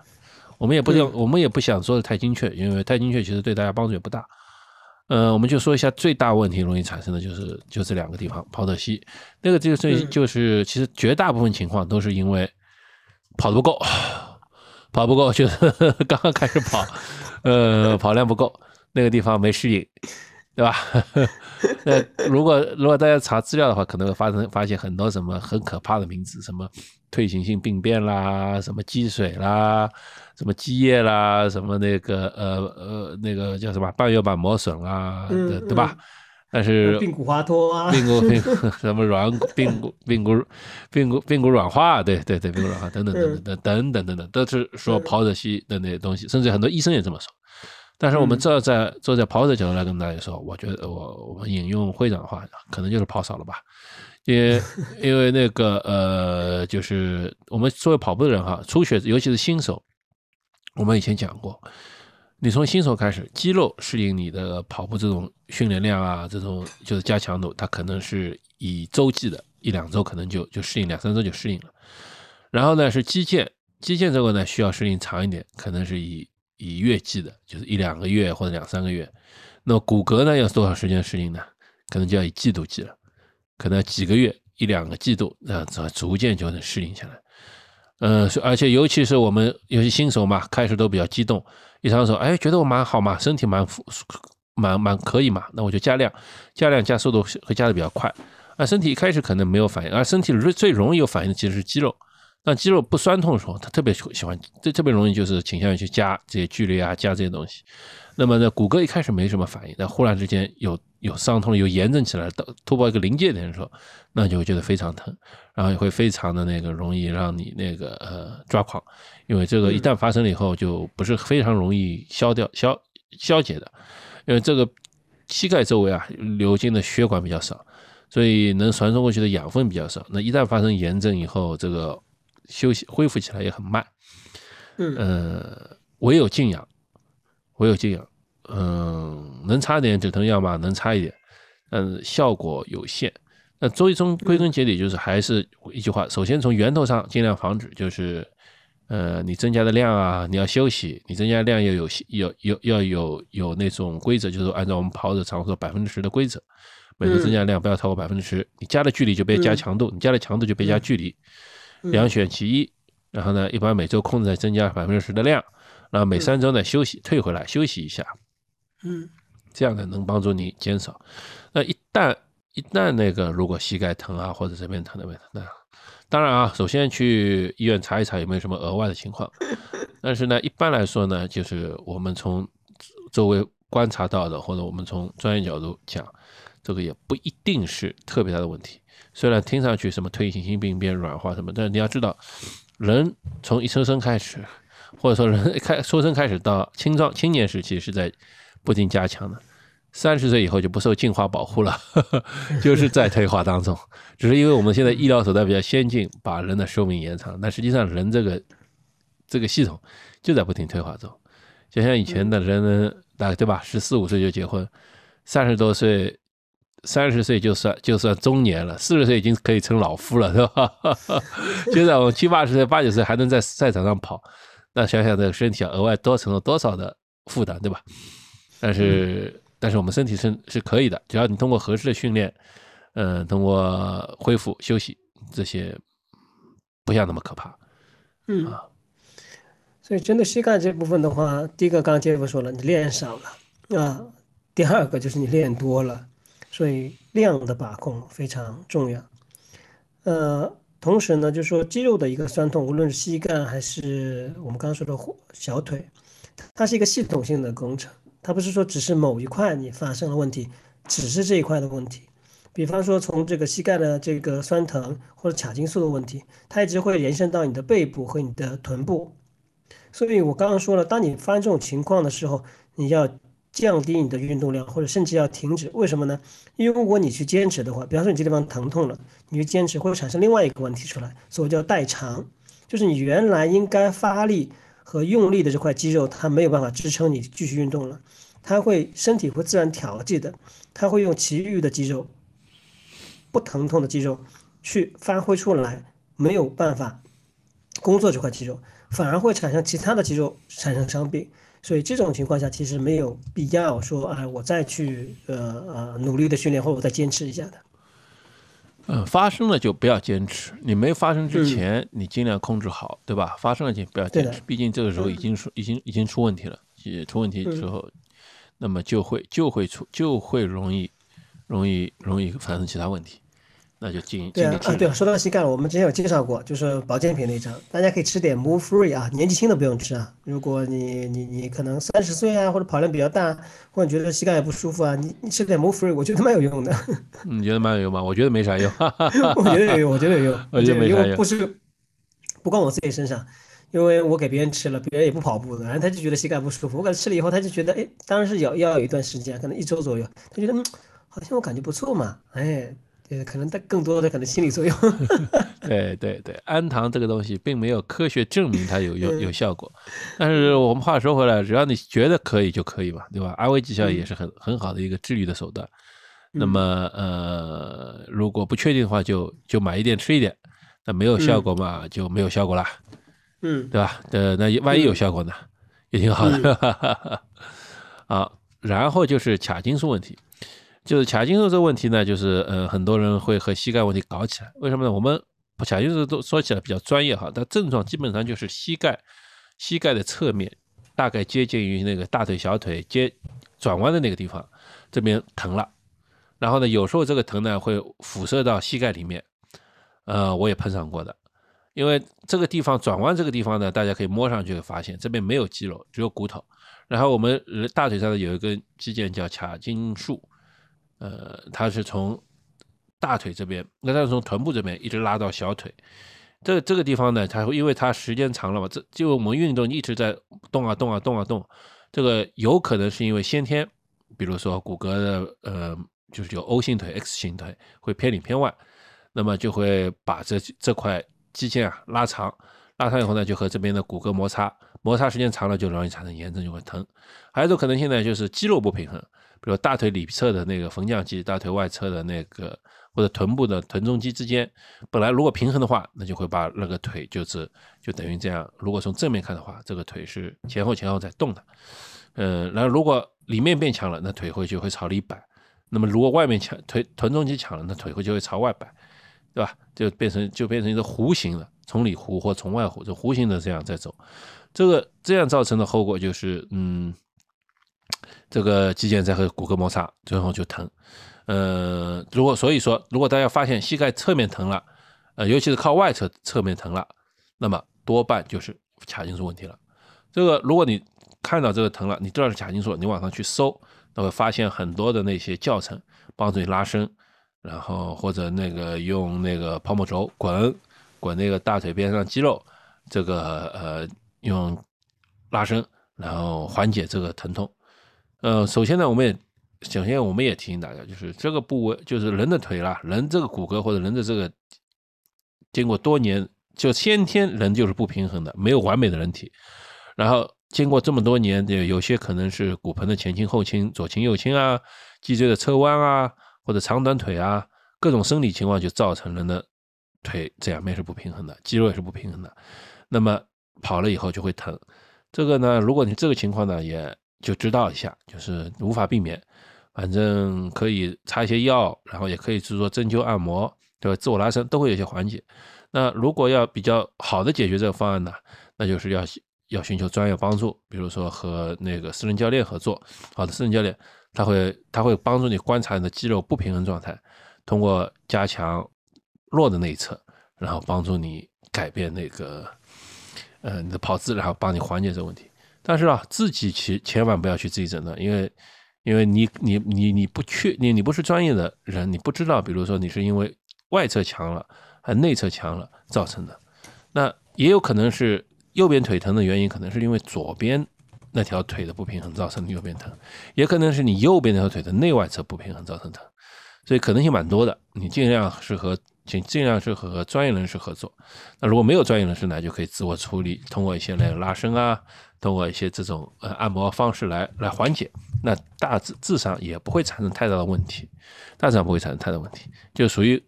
我们也不想，我们也不想说的太精确，因为太精确其实对大家帮助也不大。呃，我们就说一下最大问题容易产生的就是就这两个地方，跑得稀那个就是就是其实绝大部分情况都是因为跑得不够，跑不够就是 刚刚开始跑，呃，跑量不够，那个地方没适应。对吧？那如果如果大家查资料的话，可能会发生发现很多什么很可怕的名字，什么退行性病变啦，什么积水啦，什么积液啦，什么那个呃呃那个叫什么半月板磨损啦，对对吧？但是髌骨滑脱啊，髌骨髌 什么软髌骨髌骨髌骨髌骨软化，对对对，髌骨软化等等等等等等等等，都是说跑者膝的那些东西，甚至很多医生也这么说。但是我们这在坐在跑者角度来跟大家说，我觉得我我们引用会长的话，可能就是跑少了吧，因为 因为那个呃，就是我们作为跑步的人哈，初学尤其是新手，我们以前讲过，你从新手开始，肌肉适应你的跑步这种训练量啊，这种就是加强度，它可能是以周计的，一两周可能就就适应，两三周就适应了。然后呢是肌腱，肌腱这个呢需要适应长一点，可能是以。以月计的，就是一两个月或者两三个月。那骨骼呢，要多少时间适应呢？可能就要以季度计了，可能几个月、一两个季度，那逐逐渐就能适应下来。嗯，而且尤其是我们有些新手嘛，开始都比较激动，一上手，哎，觉得我蛮好嘛，身体蛮蛮蛮可以嘛，那我就加量，加量加速度会加的比较快。啊，身体一开始可能没有反应，而身体最最容易有反应的其实是肌肉。当肌肉不酸痛的时候，他特别喜欢，这特别容易就是倾向于去加这些距离啊，加这些东西。那么呢，骨骼一开始没什么反应，但忽然之间有有伤痛，有炎症起来，到突破一个临界点的时候，那就会觉得非常疼，然后也会非常的那个容易让你那个呃抓狂，因为这个一旦发生了以后，就不是非常容易消掉消消解的，因为这个膝盖周围啊流经的血管比较少，所以能传送过去的养分比较少。那一旦发生炎症以后，这个休息恢复起来也很慢，嗯，呃，唯有静养，唯有静养，嗯，能擦点止疼药吗？能擦一点，嗯，效果有限。那最终归根结底就是还是一句话，首先从源头上尽量防止，就是，呃，你增加的量啊，你要休息，你增加量要有有有要有有那种规则，就是按照我们跑者常说百分之十的规则，每次增加量不要超过百分之十，你加的距离就别加强度，你加的强度就别加距离。两选其一，然后呢，一般每周控制在增加百分之十的量，然后每三周呢休息，退回来休息一下，嗯，这样呢能帮助你减少。那一旦一旦那个如果膝盖疼啊，或者这边疼那边疼，那当然啊，首先去医院查一查有没有什么额外的情况。但是呢，一般来说呢，就是我们从周围观察到的，或者我们从专业角度讲，这个也不一定是特别大的问题。虽然听上去什么退行性病变、软化什么，但你要知道，人从一出生开始，或者说人开出生开始到青壮青年时期是在不停加强的，三十岁以后就不受进化保护了，就是在退化当中。只是因为我们现在医疗手段比较先进，把人的寿命延长，但实际上人这个这个系统就在不停退化中。就像以前的人，大概对吧？十四五岁就结婚，三十多岁。三十岁就算就算中年了，四十岁已经可以成老夫了，是吧？现在我们七八十岁、八九岁还能在赛场上跑，那想想这个身体啊，额外多承受多少的负担，对吧？但是，但是我们身体是是可以的，只要你通过合适的训练，嗯，通过恢复休息这些，不像那么可怕。嗯啊，所以针对膝盖这部分的话，第一个刚刚杰夫说了，你练少了啊，第二个就是你练多了。所以量的把控非常重要。呃，同时呢，就是说肌肉的一个酸痛，无论是膝盖还是我们刚刚说的小腿，它是一个系统性的工程，它不是说只是某一块你发生了问题，只是这一块的问题。比方说从这个膝盖的这个酸疼或者髂筋束的问题，它一直会延伸到你的背部和你的臀部。所以我刚刚说了，当你发生这种情况的时候，你要。降低你的运动量，或者甚至要停止，为什么呢？因为如果你去坚持的话，比方说你这地方疼痛了，你去坚持会产生另外一个问题出来，所谓叫代偿，就是你原来应该发力和用力的这块肌肉，它没有办法支撑你继续运动了，它会身体会自然调剂的，它会用其余的肌肉，不疼痛的肌肉去发挥出来，没有办法工作这块肌肉，反而会产生其他的肌肉产生伤病。所以这种情况下，其实没有必要说，哎，我再去呃呃努力的训练，或者我再坚持一下的。嗯，发生了就不要坚持。你没发生之前，你尽量控制好，对吧？发生了就不要坚持，毕竟这个时候已经出已经已经出问题了。也出问题之后，那么就会就会出就会容易容易容易发生其他问题。那就进对啊啊对，说到膝盖了，我们之前有介绍过，就是保健品那张，大家可以吃点 Move Free 啊，年纪轻的不用吃啊。如果你你你可能三十岁啊，或者跑量比较大，或者觉得膝盖也不舒服啊，你你吃点 Move Free，我觉得蛮有用的。你觉得蛮有用吗？我觉得没啥用。我觉得有用，我觉得有用。我觉得没啥用。不是不光我自己身上，因为我给别人吃了，别人也不跑步的，然后他就觉得膝盖不舒服。我给他吃了以后，他就觉得，哎，当然是要要有一段时间，可能一周左右，他觉得嗯，好像我感觉不错嘛，哎。对，可能但更多的可能心理作用。对 对对，氨糖这个东西并没有科学证明它有有有效果，但是我们话说回来，只要你觉得可以就可以嘛，对吧？安慰剂效也是很很好的一个治愈的手段。那么呃，如果不确定的话，就就买一点吃一点。那没有效果嘛，就没有效果啦。嗯，对吧？呃，那万一有效果呢，也挺好的。啊，然后就是卡金素问题。就是髂胫束这个问题呢，就是呃，很多人会和膝盖问题搞起来。为什么呢？我们髂胫束都说起来比较专业哈，但症状基本上就是膝盖膝盖的侧面，大概接近于那个大腿小腿接转弯的那个地方，这边疼了。然后呢，有时候这个疼呢会辐射到膝盖里面，呃，我也碰上过的。因为这个地方转弯这个地方呢，大家可以摸上去发现这边没有肌肉，只有骨头。然后我们大腿上呢有一根肌腱叫髂胫束。呃，它是从大腿这边，那它是从臀部这边一直拉到小腿，这这个地方呢，它会因为它时间长了嘛，这就我们运动一直在动啊动啊动啊动，这个有可能是因为先天，比如说骨骼的呃，就是有 O 型腿、X 型腿会偏里偏外，那么就会把这这块肌腱啊拉长，拉长以后呢，就和这边的骨骼摩擦，摩擦时间长了就容易产生炎症，就会疼。还有一种可能性呢，就是肌肉不平衡。比如大腿里侧的那个缝匠肌，大腿外侧的那个或者臀部的臀中肌之间，本来如果平衡的话，那就会把那个腿就是就等于这样。如果从正面看的话，这个腿是前后前后在动的。嗯，然后如果里面变强了，那腿会就会朝里摆；那么如果外面强，腿臀中肌强了，那腿会就会朝外摆，对吧？就变成就变成一个弧形的，从里弧或从外弧，就弧形的这样在走。这个这样造成的后果就是，嗯。这个肌腱在和骨骼摩擦，最后就疼。呃，如果所以说，如果大家发现膝盖侧面疼了，呃，尤其是靠外侧侧面疼了，那么多半就是钾金素问题了。这个如果你看到这个疼了，你知道是钾金素，你往上去搜，那会发现很多的那些教程帮助你拉伸，然后或者那个用那个泡沫轴滚滚那个大腿边上肌肉，这个呃用拉伸，然后缓解这个疼痛。呃，首先呢，我们也首先我们也提醒大家，就是这个部位，就是人的腿啦，人这个骨骼或者人的这个，经过多年，就先天人就是不平衡的，没有完美的人体。然后经过这么多年，有有些可能是骨盆的前倾、后倾、左倾、右倾啊，脊椎的侧弯啊，或者长短腿啊，各种生理情况就造成人的腿这两边是不平衡的，肌肉也是不平衡的。那么跑了以后就会疼。这个呢，如果你这个情况呢，也就知道一下，就是无法避免，反正可以擦一些药，然后也可以去做针灸按摩，对吧？自我拉伸都会有些缓解。那如果要比较好的解决这个方案呢，那就是要要寻求专业帮助，比如说和那个私人教练合作，好的私人教练他会他会帮助你观察你的肌肉不平衡状态，通过加强弱的那一侧，然后帮助你改变那个呃你的跑姿，然后帮你缓解这个问题。但是啊，自己其千万不要去自己诊断，因为，因为你你你你不确你你不是专业的人，你不知道，比如说你是因为外侧强了还内侧强了造成的，那也有可能是右边腿疼的原因，可能是因为左边那条腿的不平衡造成的右边疼，也可能是你右边那条腿的内外侧不平衡造成疼，所以可能性蛮多的，你尽量是和请尽量是和专业人士合作，那如果没有专业人士呢，就可以自我处理，通过一些那个拉伸啊。通过一些这种呃按摩方式来来缓解，那大致致上也不会产生太大的问题，大致上不会产生太大问题，就属于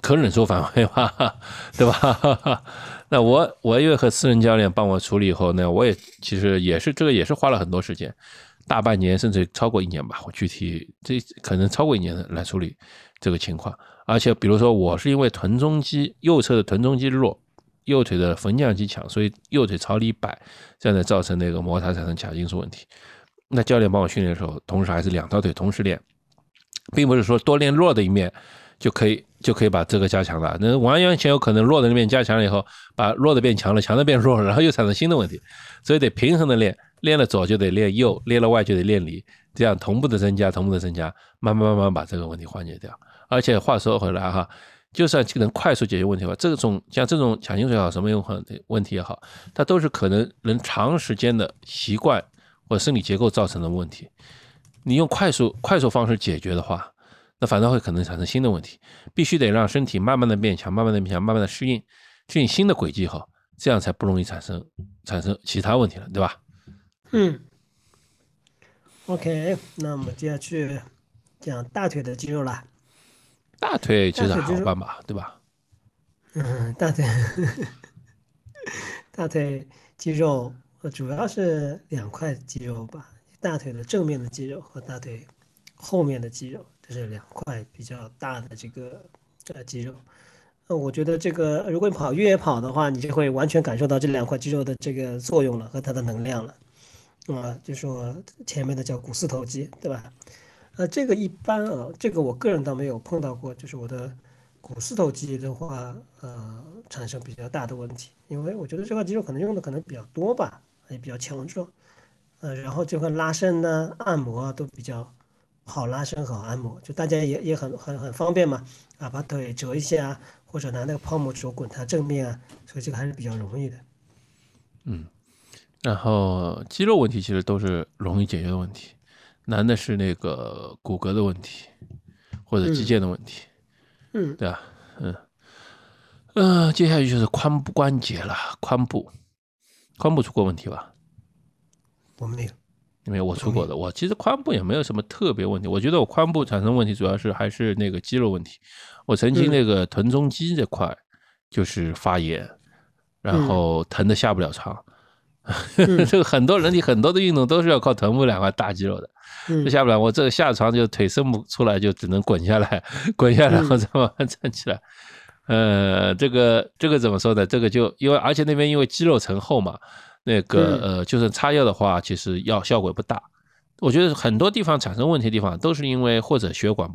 可忍受范围吧，对吧？那我我因为和私人教练帮我处理以后呢，我也其实也是这个也是花了很多时间，大半年甚至超过一年吧。我具体这可能超过一年的来处理这个情况。而且比如说我是因为臀中肌右侧的臀中肌弱，右腿的缝匠肌强，所以右腿朝里摆，这样呢造成那个摩擦产生髂胫束问题。那教练帮我训练的时候，同时还是两条腿同时练，并不是说多练弱的一面就可以就可以把这个加强了。那完完全有可能弱的那面加强了以后，把弱的变强了，强的变弱了，然后又产生新的问题。所以得平衡的练，练了左就得练右，练了外就得练里，这样同步的增加，同步的增加，慢慢慢慢把这个问题缓解掉。而且话说回来哈，就算能快速解决问题吧，这种像这种强心水也好，什么用问题也好，它都是可能能长时间的习惯。或生理结构造成的问题，你用快速快速方式解决的话，那反倒会可能产生新的问题。必须得让身体慢慢的变强，慢慢的变强，慢慢的适应适应新的轨迹哈，这样才不容易产生产生其他问题了，对吧？嗯。OK，那我们接下去讲大腿的肌肉了。大腿其实好办吧，对吧？嗯，大腿，大腿肌肉。主要是两块肌肉吧，大腿的正面的肌肉和大腿后面的肌肉，这是两块比较大的这个呃肌肉。那，我觉得这个如果你跑越野跑的话，你就会完全感受到这两块肌肉的这个作用了和它的能量了。啊，就说前面的叫股四头肌，对吧？呃，这个一般啊，这个我个人倒没有碰到过，就是我的股四头肌的话，呃，产生比较大的问题，因为我觉得这块肌肉可能用的可能比较多吧。也比较强壮，呃，然后这块拉伸呢、按摩啊都比较好拉伸好按摩，就大家也也很很很方便嘛，啊，把腿折一下啊，或者拿那个泡沫轴滚它正面啊，所以这个还是比较容易的。嗯，然后肌肉问题其实都是容易解决的问题，难的是那个骨骼的问题或者肌腱的问题。嗯，对吧？嗯，嗯，接下去就是髋部关节了，髋部。髋部出过问题吧？我没有，没有我出过的。我其实髋部也没有什么特别问题。我觉得我髋部产生问题主要是还是那个肌肉问题。我曾经那个臀中肌这块就是发炎，然后疼的下不了床。这个很多人体很多的运动都是要靠臀部两块大肌肉的，这下不来。我这个下床就腿伸不出来，就只能滚下来，滚下来然后再慢慢站起来。呃，这个这个怎么说呢？这个就因为而且那边因为肌肉层厚嘛，那个呃，就算擦药的话，其实药效果不大。我觉得很多地方产生问题的地方，都是因为或者血管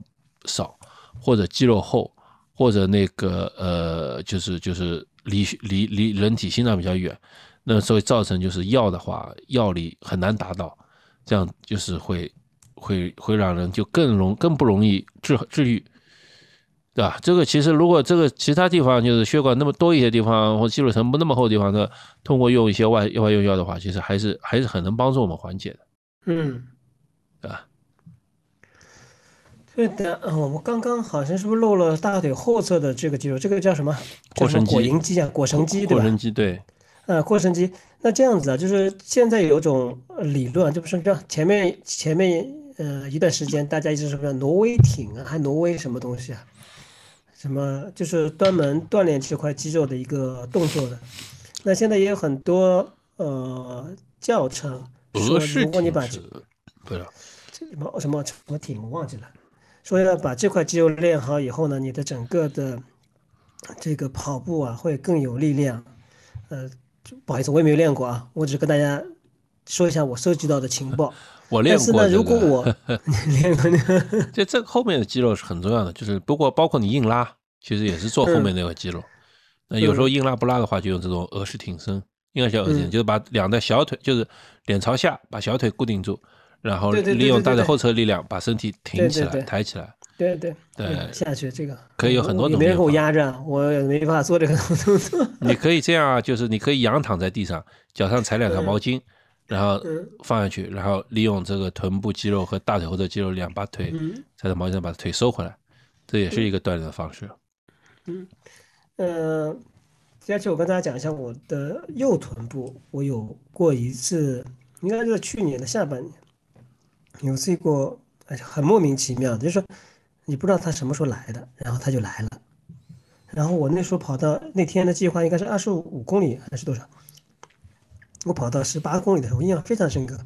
少，或者肌肉厚，或者那个呃，就是就是离离离人体心脏比较远，那所以造成就是药的话，药力很难达到，这样就是会会会让人就更容更不容易治治愈。对吧？这个其实如果这个其他地方就是血管那么多一些地方，或肌肉层不那么厚的地方的，通过用一些外外用药的话，其实还是还是很能帮助我们缓解的。嗯，对吧？对的，我们刚刚好像是不是漏了大腿后侧的这个肌肉？这个叫什么？腘绳肌啊，腘绳肌对吧？腘绳肌对。呃，扩声机。那这样子啊，就是现在有种理论，就不是这样，前面前面呃一段时间大家一直说挪威艇啊，还挪威什么东西啊？什么就是专门锻炼这块肌肉的一个动作的，那现在也有很多呃教程说，如果你把这不是什么什么什么艇我忘记了，说要把这块肌肉练好以后呢，你的整个的这个跑步啊会更有力量。呃，不好意思，我也没有练过啊，我只是跟大家说一下我收集到的情报。我练过。但是呢，如果我 练过呢，就这后面的肌肉是很重要的，就是不过包括你硬拉，其实也是做后面那个肌肉。那有时候硬拉不拉的话，就用这种俄式挺身，应该叫俄式，就是把两的小腿，就是脸朝下，把小腿固定住，然后利用大腿后侧力量把身体挺起来、抬起来。对对对，下去这个可以有很多种。没人给我压着，我也没办法做这个动作。你可以这样啊，就是你可以仰躺在地上，脚上踩两条毛巾。然后放下去，然后利用这个臀部肌肉和大腿后侧肌肉，两把腿踩在毛巾上，把腿收回来，这也是一个锻炼的方式。嗯，呃，接下去我跟大家讲一下我的右臀部，我有过一次，应该是去年的下半年，有次过，哎，很莫名其妙，就是说你不知道它什么时候来的，然后它就来了，然后我那时候跑到那天的计划应该是二十五公里还是多少？我跑到十八公里的时候，印象非常深刻，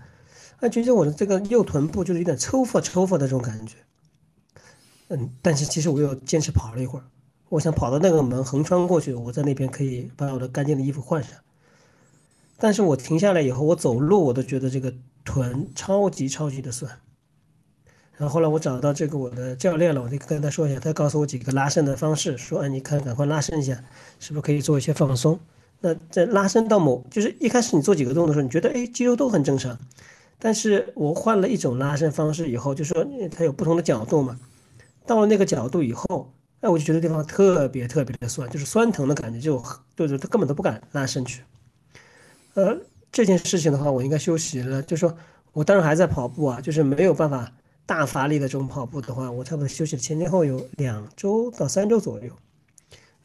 啊，觉得我的这个右臀部就是有点抽发抽发的这种感觉。嗯，但是其实我又坚持跑了一会儿，我想跑到那个门横穿过去，我在那边可以把我的干净的衣服换上。但是我停下来以后，我走路我都觉得这个臀超级超级的酸。然后后来我找到这个我的教练了，我就跟他说一下，他告诉我几个拉伸的方式，说，哎，你看，赶快拉伸一下，是不是可以做一些放松？那在拉伸到某，就是一开始你做几个动作的时候，你觉得，哎，肌肉都很正常。但是我换了一种拉伸方式以后，就说它有不同的角度嘛，到了那个角度以后，哎，我就觉得地方特别特别的酸，就是酸疼的感觉，就就是他根本都不敢拉伸去。呃，这件事情的话，我应该休息了，就说我当然还在跑步啊，就是没有办法。大发力的这种跑步的话，我差不多休息了前前后有两周到三周左右。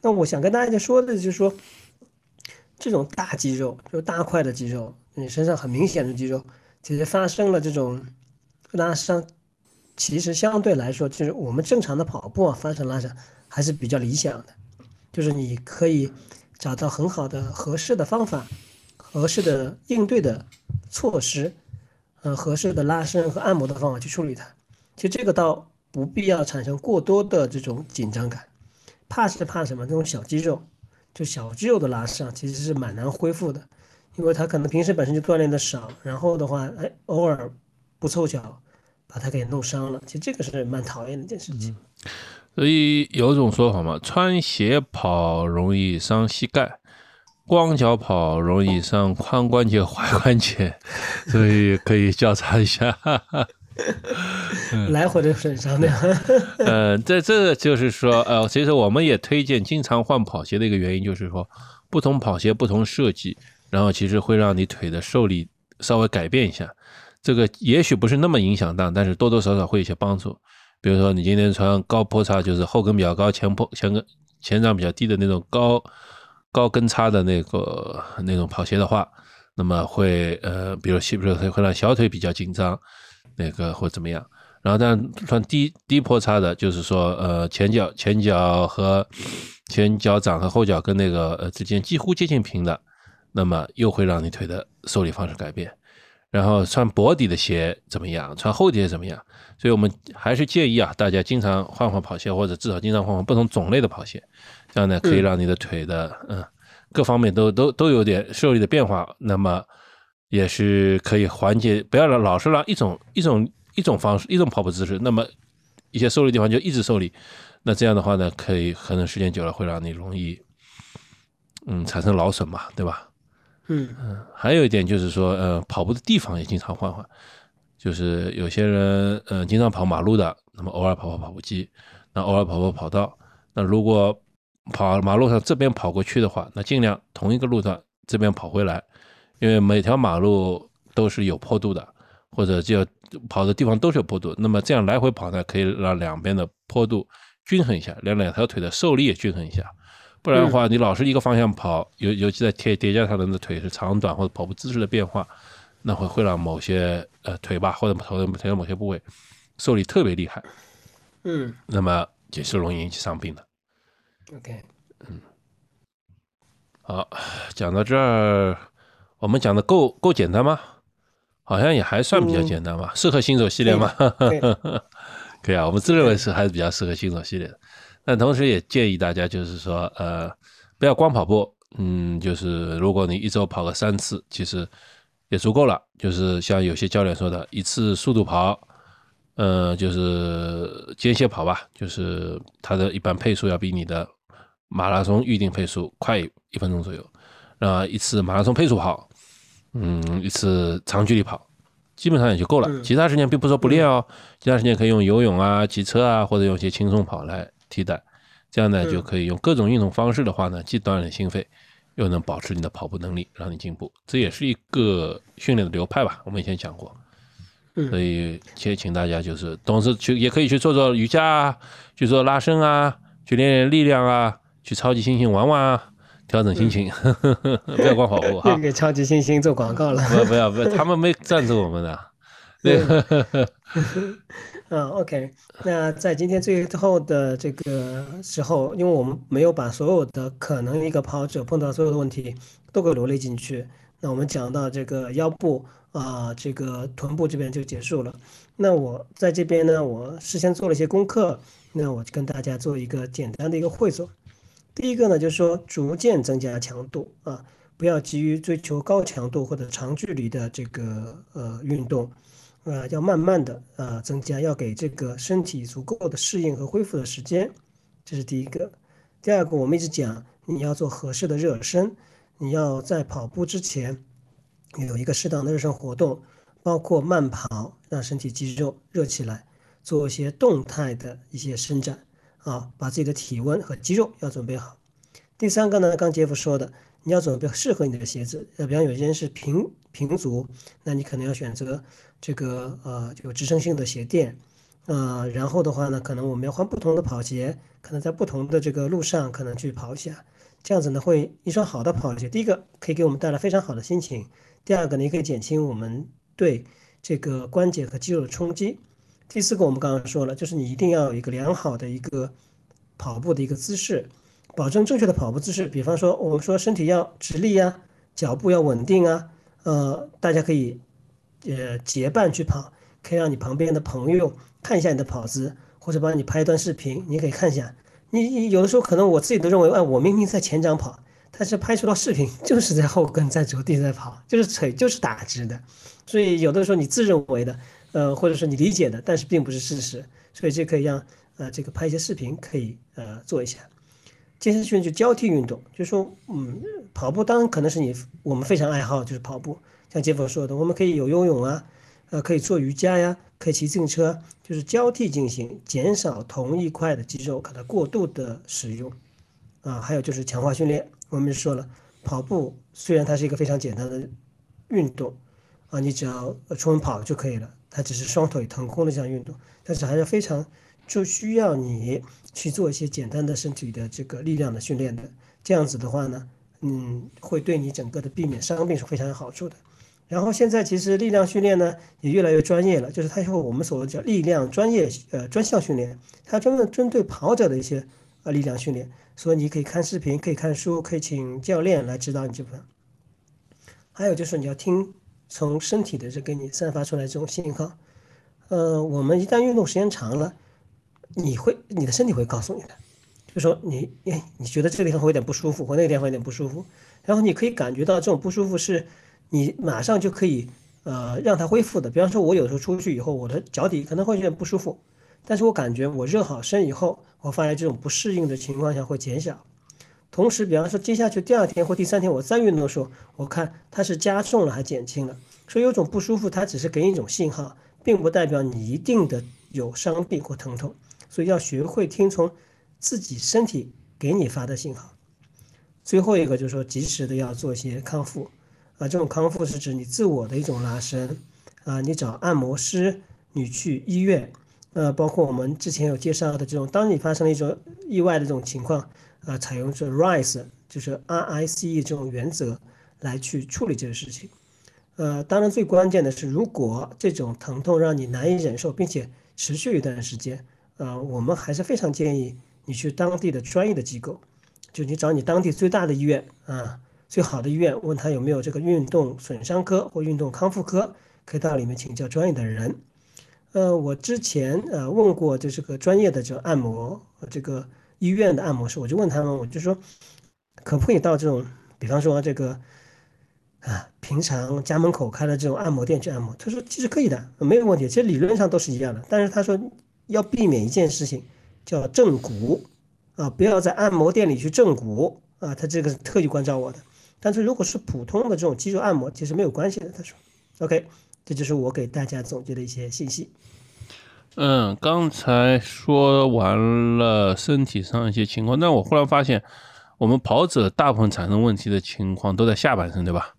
那我想跟大家说的就是说，这种大肌肉，就大块的肌肉，你身上很明显的肌肉，其实发生了这种拉伤，其实相对来说，就是我们正常的跑步啊，发生拉伤还是比较理想的。就是你可以找到很好的、合适的方法，合适的应对的措施。呃，合适的拉伸和按摩的方法去处理它，其实这个倒不必要产生过多的这种紧张感。怕是怕什么？这种小肌肉，就小肌肉的拉伤其实是蛮难恢复的，因为他可能平时本身就锻炼的少，然后的话，哎，偶尔不凑巧把它给弄伤了，其实这个是蛮讨厌的一件事情。所以有种说法嘛，穿鞋跑容易伤膝盖。光脚跑容易伤髋关节、踝关节，所以可以交叉一下，来回的损伤的。嗯，这这就是说，呃，其实我们也推荐经常换跑鞋的一个原因，就是说，不同跑鞋不同设计，然后其实会让你腿的受力稍微改变一下。这个也许不是那么影响大，但是多多少少会有些帮助。比如说，你今天穿高坡差，就是后跟比较高、前坡前跟前掌比较低的那种高。高跟差的那个那种跑鞋的话，那么会呃，比如比如说会让小腿比较紧张，那个或怎么样。然后但穿低低坡差的，就是说呃前脚前脚和前脚掌和后脚跟那个呃之间几乎接近平的，那么又会让你腿的受力方式改变。然后穿薄底的鞋怎么样？穿厚底怎么样？所以我们还是建议啊，大家经常换换跑鞋，或者至少经常换换不同种类的跑鞋。这样呢，可以让你的腿的嗯各方面都都都有点受力的变化，那么也是可以缓解，不要让老是让一种一种一种方式一种跑步姿势，那么一些受力地方就一直受力，那这样的话呢，可以可能时间久了会让你容易嗯产生劳损嘛，对吧？嗯嗯，还有一点就是说，呃，跑步的地方也经常换换，就是有些人嗯经常跑马路的，那么偶尔跑跑跑步机，那偶尔跑跑跑道，那如果跑马路上这边跑过去的话，那尽量同一个路段这边跑回来，因为每条马路都是有坡度的，或者就跑的地方都是有坡度。那么这样来回跑呢，可以让两边的坡度均衡一下，让两条腿的受力也均衡一下。不然的话，你老是一个方向跑，尤尤其在叠叠加上人的腿是长短或者跑步姿势的变化，那会会让某些呃腿吧或者头的腿的某些部位受力特别厉害。嗯，那么也是容易引起伤病的。OK，嗯，好，讲到这儿，我们讲的够够简单吗？好像也还算比较简单吧，适合新手系列吗？可以啊，我们自认为是还是比较适合新手系列的。但同时也建议大家，就是说，呃，不要光跑步，嗯，就是如果你一周跑个三次，其实也足够了。就是像有些教练说的，一次速度跑。呃，就是间歇跑吧，就是它的一般配速要比你的马拉松预定配速快一分钟左右。那一次马拉松配速跑，嗯，一次长距离跑，基本上也就够了。其他时间并不说不练哦，其他时间可以用游泳啊、骑车啊，或者用一些轻松跑来替代。这样呢，就可以用各种运动方式的话呢，既锻炼心肺，又能保持你的跑步能力，让你进步。这也是一个训练的流派吧，我们以前讲过。所以，请请大家就是同时去，也可以去做做瑜伽啊，去做拉伸啊，去练练力量啊，去超级猩猩玩玩啊，调整心情，不要光跑步哈。给超级猩猩做广告了。不不要不，他们没赞助我们的。对。嗯，OK，那在今天最后的这个时候，因为我们没有把所有的可能一个跑者碰到所有的问题都给罗列进去，那我们讲到这个腰部啊，这个臀部这边就结束了。那我在这边呢，我事先做了一些功课，那我就跟大家做一个简单的一个汇总。第一个呢，就是说逐渐增加强度啊，不要急于追求高强度或者长距离的这个呃运动。呃，要慢慢的呃增加，要给这个身体足够的适应和恢复的时间，这是第一个。第二个，我们一直讲你要做合适的热身，你要在跑步之前有一个适当的热身活动，包括慢跑，让身体肌肉热起来，做一些动态的一些伸展啊，把自己的体温和肌肉要准备好。第三个呢，刚杰夫说的，你要准备适合你的鞋子，要比方有些人是平平足，那你可能要选择。这个呃有支撑性的鞋垫，呃，然后的话呢，可能我们要换不同的跑鞋，可能在不同的这个路上可能去跑一下，这样子呢会一双好的跑鞋，第一个可以给我们带来非常好的心情，第二个呢也可以减轻我们对这个关节和肌肉的冲击，第四个我们刚刚说了，就是你一定要有一个良好的一个跑步的一个姿势，保证正确的跑步姿势，比方说我们说身体要直立啊，脚步要稳定啊，呃，大家可以。呃，结伴去跑，可以让你旁边的朋友看一下你的跑姿，或者帮你拍一段视频，你可以看一下。你有的时候可能我自己都认为，哎，我明明在前掌跑，但是拍出了视频 就是在后跟在着地在跑，就是腿就是打直的。所以有的时候你自认为的，呃，或者说你理解的，但是并不是事实。所以这可以让呃这个拍一些视频可以呃做一下。健身训练就交替运动，就说，嗯，跑步当然可能是你我们非常爱好，就是跑步。像杰佛说的，我们可以有游泳啊，呃，可以做瑜伽呀，可以骑自行车，就是交替进行，减少同一块的肌肉可能过度的使用，啊，还有就是强化训练。我们说了，跑步虽然它是一个非常简单的运动，啊，你只要出门跑就可以了，它只是双腿腾空的这样运动，但是还是非常就需要你去做一些简单的身体的这个力量的训练的。这样子的话呢，嗯，会对你整个的避免伤病是非常有好处的。然后现在其实力量训练呢也越来越专业了，就是它有我们所谓叫力量专业呃专项训练，它专门针对跑者的一些呃力量训练，所以你可以看视频，可以看书，可以请教练来指导你这部分。还有就是你要听从身体的这给你散发出来这种信号，呃，我们一旦运动时间长了，你会你的身体会告诉你的，就说你哎你觉得这个地方会有点不舒服，或那个地方有点不舒服，然后你可以感觉到这种不舒服是。你马上就可以，呃，让它恢复的。比方说，我有时候出去以后，我的脚底可能会有点不舒服，但是我感觉我热好身以后，我发现这种不适应的情况下会减小。同时，比方说接下去第二天或第三天我再运动的时候，我看它是加重了还减轻了。所以有种不舒服，它只是给你一种信号，并不代表你一定的有伤病或疼痛。所以要学会听从自己身体给你发的信号。最后一个就是说，及时的要做一些康复。啊，这种康复是指你自我的一种拉伸，啊，你找按摩师，你去医院，呃，包括我们之前有介绍的这种，当你发生了一种意外的这种情况，啊，采用这 rise 就是 R I C E 这种原则来去处理这个事情，呃，当然最关键的是，如果这种疼痛让你难以忍受，并且持续一段时间，呃，我们还是非常建议你去当地的专业的机构，就你找你当地最大的医院啊。最好的医院，问他有没有这个运动损伤科或运动康复科，可以到里面请教专业的人。呃，我之前呃问过，就是个专业的这按摩这个医院的按摩师，我就问他们，我就说可不可以到这种，比方说这个啊平常家门口开的这种按摩店去按摩？他说其实可以的，没有问题，其实理论上都是一样的。但是他说要避免一件事情，叫正骨啊，不要在按摩店里去正骨啊，他这个是特意关照我的。但是如果是普通的这种肌肉按摩，其实没有关系的。他说：“OK，这就是我给大家总结的一些信息。”嗯，刚才说完了身体上一些情况，但我忽然发现，我们跑者大部分产生问题的情况都在下半身，对吧？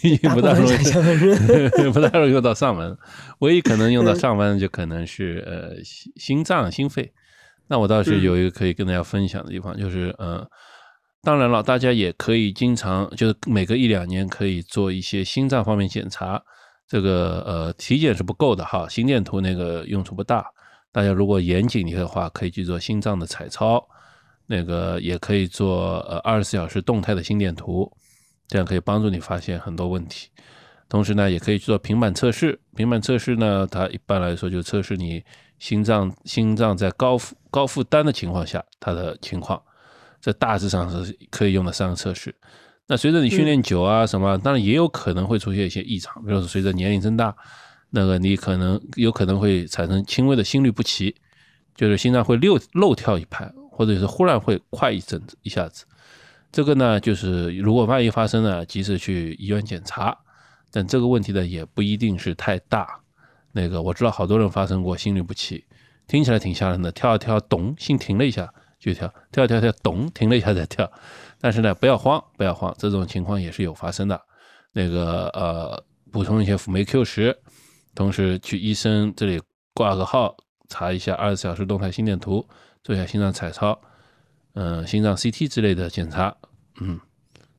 毕 竟不大容易，不大容易用到上半，唯一可能用到上半身就可能是呃心心脏、心肺。那我倒是有一个可以跟大家分享的地方，就是嗯。当然了，大家也可以经常就是每隔一两年可以做一些心脏方面检查，这个呃体检是不够的哈，心电图那个用处不大。大家如果严谨的话，可以去做心脏的彩超，那个也可以做呃二十四小时动态的心电图，这样可以帮助你发现很多问题。同时呢，也可以去做平板测试。平板测试呢，它一般来说就测试你心脏心脏在高负高负担的情况下它的情况，这大致上是可以用的三个测试。那随着你训练久啊什么，当然也有可能会出现一些异常，比如说随着年龄增大。那个你可能有可能会产生轻微的心律不齐，就是心脏会漏漏跳一拍，或者是忽然会快一阵子一下子。这个呢，就是如果万一发生了，及时去医院检查。但这个问题呢，也不一定是太大。那个我知道好多人发生过心律不齐，听起来挺吓人的，跳一跳咚，心停了一下就跳，跳跳跳咚，停了一下再跳。但是呢，不要慌，不要慌，这种情况也是有发生的。那个呃，补充一些辅酶 Q 十。同时去医生这里挂个号，查一下二十四小时动态心电图，做一下心脏彩超，嗯，心脏 CT 之类的检查，嗯，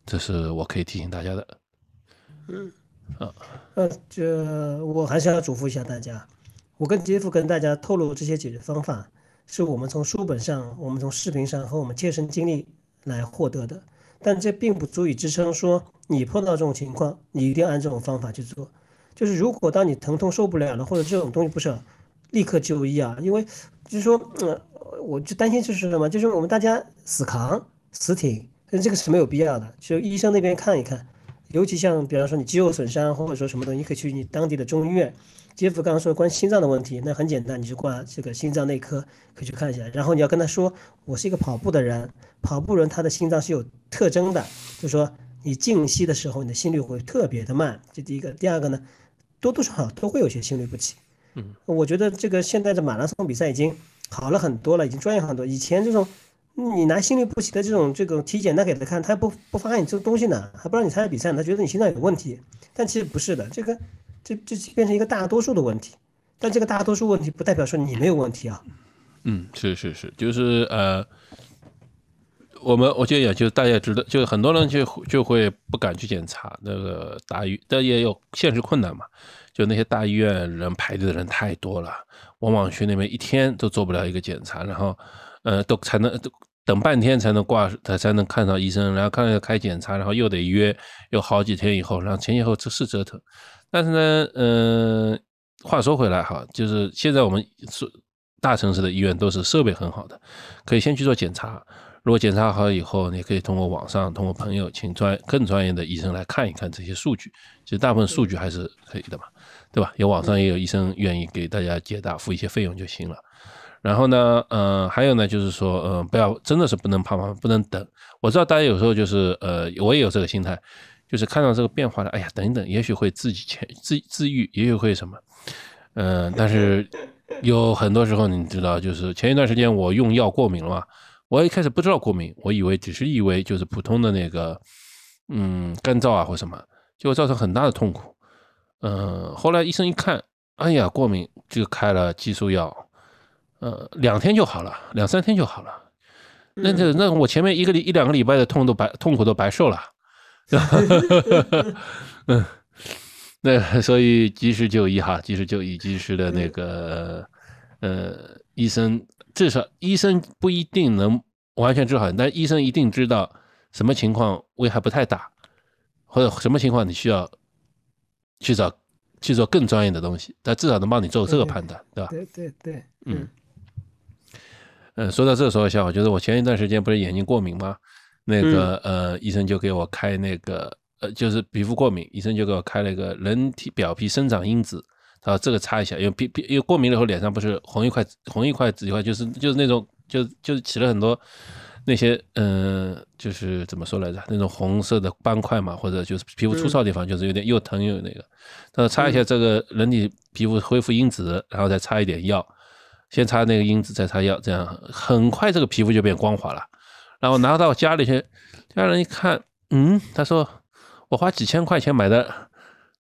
这是我可以提醒大家的。嗯，啊，呃，这我还是要嘱咐一下大家，我跟杰夫跟大家透露这些解决方法，是我们从书本上、我们从视频上和我们切身经历来获得的，但这并不足以支撑说你碰到这种情况，你一定按这种方法去做。就是如果当你疼痛受不了了，或者这种东西不是立刻就医啊，因为就是说，嗯，我就担心就是什么，就是我们大家死扛死挺，但这个是没有必要的。就医生那边看一看，尤其像比方说你肌肉损伤或者说什么东西，你可以去你当地的中医院。杰夫刚刚说关心脏的问题，那很简单，你就挂这个心脏内科，可以去看一下。然后你要跟他说，我是一个跑步的人，跑步人他的心脏是有特征的，就说你静息的时候，你的心率会特别的慢，这第一个。第二个呢？多多少少都会有些心律不齐，嗯，我觉得这个现在的马拉松比赛已经好了很多了，已经专业很多。以前这种你拿心律不齐的这种这个体检单给他看，他不不发现你这个东西呢，还不让你参加比赛，他觉得你心脏有问题。但其实不是的，这个这这变成一个大多数的问题。但这个大多数问题不代表说你没有问题啊。嗯，是是是，就是呃。我们我觉得也就大家知道，就很多人就就会不敢去检查那个大医，但也有现实困难嘛。就那些大医院人排队的人太多了，往往去那边一天都做不了一个检查，然后呃都才能等半天才能挂，才才能看到医生，然后看要开检查，然后又得约，又好几天以后，然后前前后这是折腾。但是呢，嗯，话说回来哈，就是现在我们是大城市的医院都是设备很好的，可以先去做检查。如果检查好以后，你可以通过网上、通过朋友请专更专业的医生来看一看这些数据。其实大部分数据还是可以的嘛，对吧？有网上也有医生愿意给大家解答，付一些费用就行了。然后呢，嗯，还有呢，就是说，嗯，不要真的是不能怕嘛，不能等。我知道大家有时候就是，呃，我也有这个心态，就是看到这个变化了，哎呀，等一等，也许会自己前自自愈，也许会什么，嗯，但是 有很多时候你知道，就是前一段时间我用药过敏了嘛。我一开始不知道过敏，我以为只是以为就是普通的那个，嗯，干燥啊或什么，结果造成很大的痛苦。嗯，后来医生一看，哎呀，过敏，就开了激素药，呃，两天就好了，两三天就好了。那这那我前面一个礼一两个礼拜的痛都白痛苦都白受了。嗯，那所以及时就医哈，及时就医，及时的那个呃医生。至少医生不一定能完全治好，但医生一定知道什么情况危害不太大，或者什么情况你需要去找去做更专业的东西，但至少能帮你做这个判断，对吧？对对对，嗯嗯，说到这说一下，我觉得我前一段时间不是眼睛过敏吗？那个呃，医生就给我开那个呃，就是皮肤过敏，医生就给我开了一个人体表皮生长因子。他说这个擦一下，因为皮皮因为过敏了以后脸上不是红一块红一块紫一块，就是就是那种就就是起了很多那些嗯，就是怎么说来着，那种红色的斑块嘛，或者就是皮肤粗糙的地方，就是有点又疼又那个。他说擦一下这个人体皮肤恢复因子，然后再擦一点药，先擦那个因子，再擦药，这样很快这个皮肤就变光滑了。然后拿到家里去，家人一看，嗯，他说我花几千块钱买的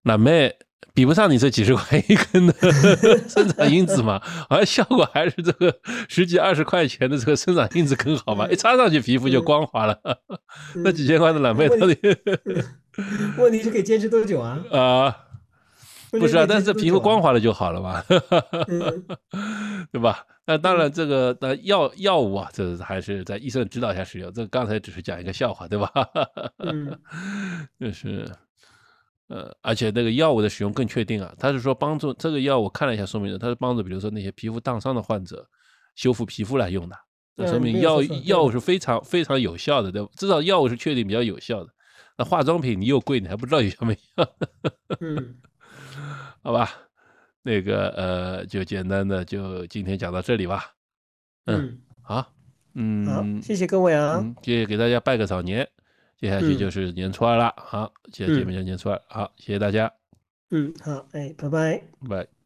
蓝莓。比不上你这几十块一根的 生长因子嘛，好像效果还是这个十几二十块钱的这个生长因子更好嘛，一擦上去皮肤就光滑了。那几千块的蓝莓到底？问题是可以坚持多久啊？啊，不是啊，但是皮肤光滑了就好了嘛，嗯 对吧？那当然，这个那药药物啊，这还是在医生指导下使用。这刚才只是讲一个笑话，对吧？嗯 就是，呃，而且那个药物的使用更确定啊，他是说帮助这个药，我看了一下说明的，它是帮助比如说那些皮肤烫伤的患者修复皮肤来用的，这说嗯明药药物是非常非常有效的，对吧？至少药物是确定比较有效的。那化妆品你又贵，你还不知道有效没效？嗯，好吧，那个呃，就简单的就今天讲到这里吧。嗯，好，嗯好嗯，，谢谢各位啊，嗯，谢谢给大家拜个早年，接下去嗯就是年初二了。好，接下来见面就年初二。好，谢谢大家，嗯，好，哎，拜拜。拜。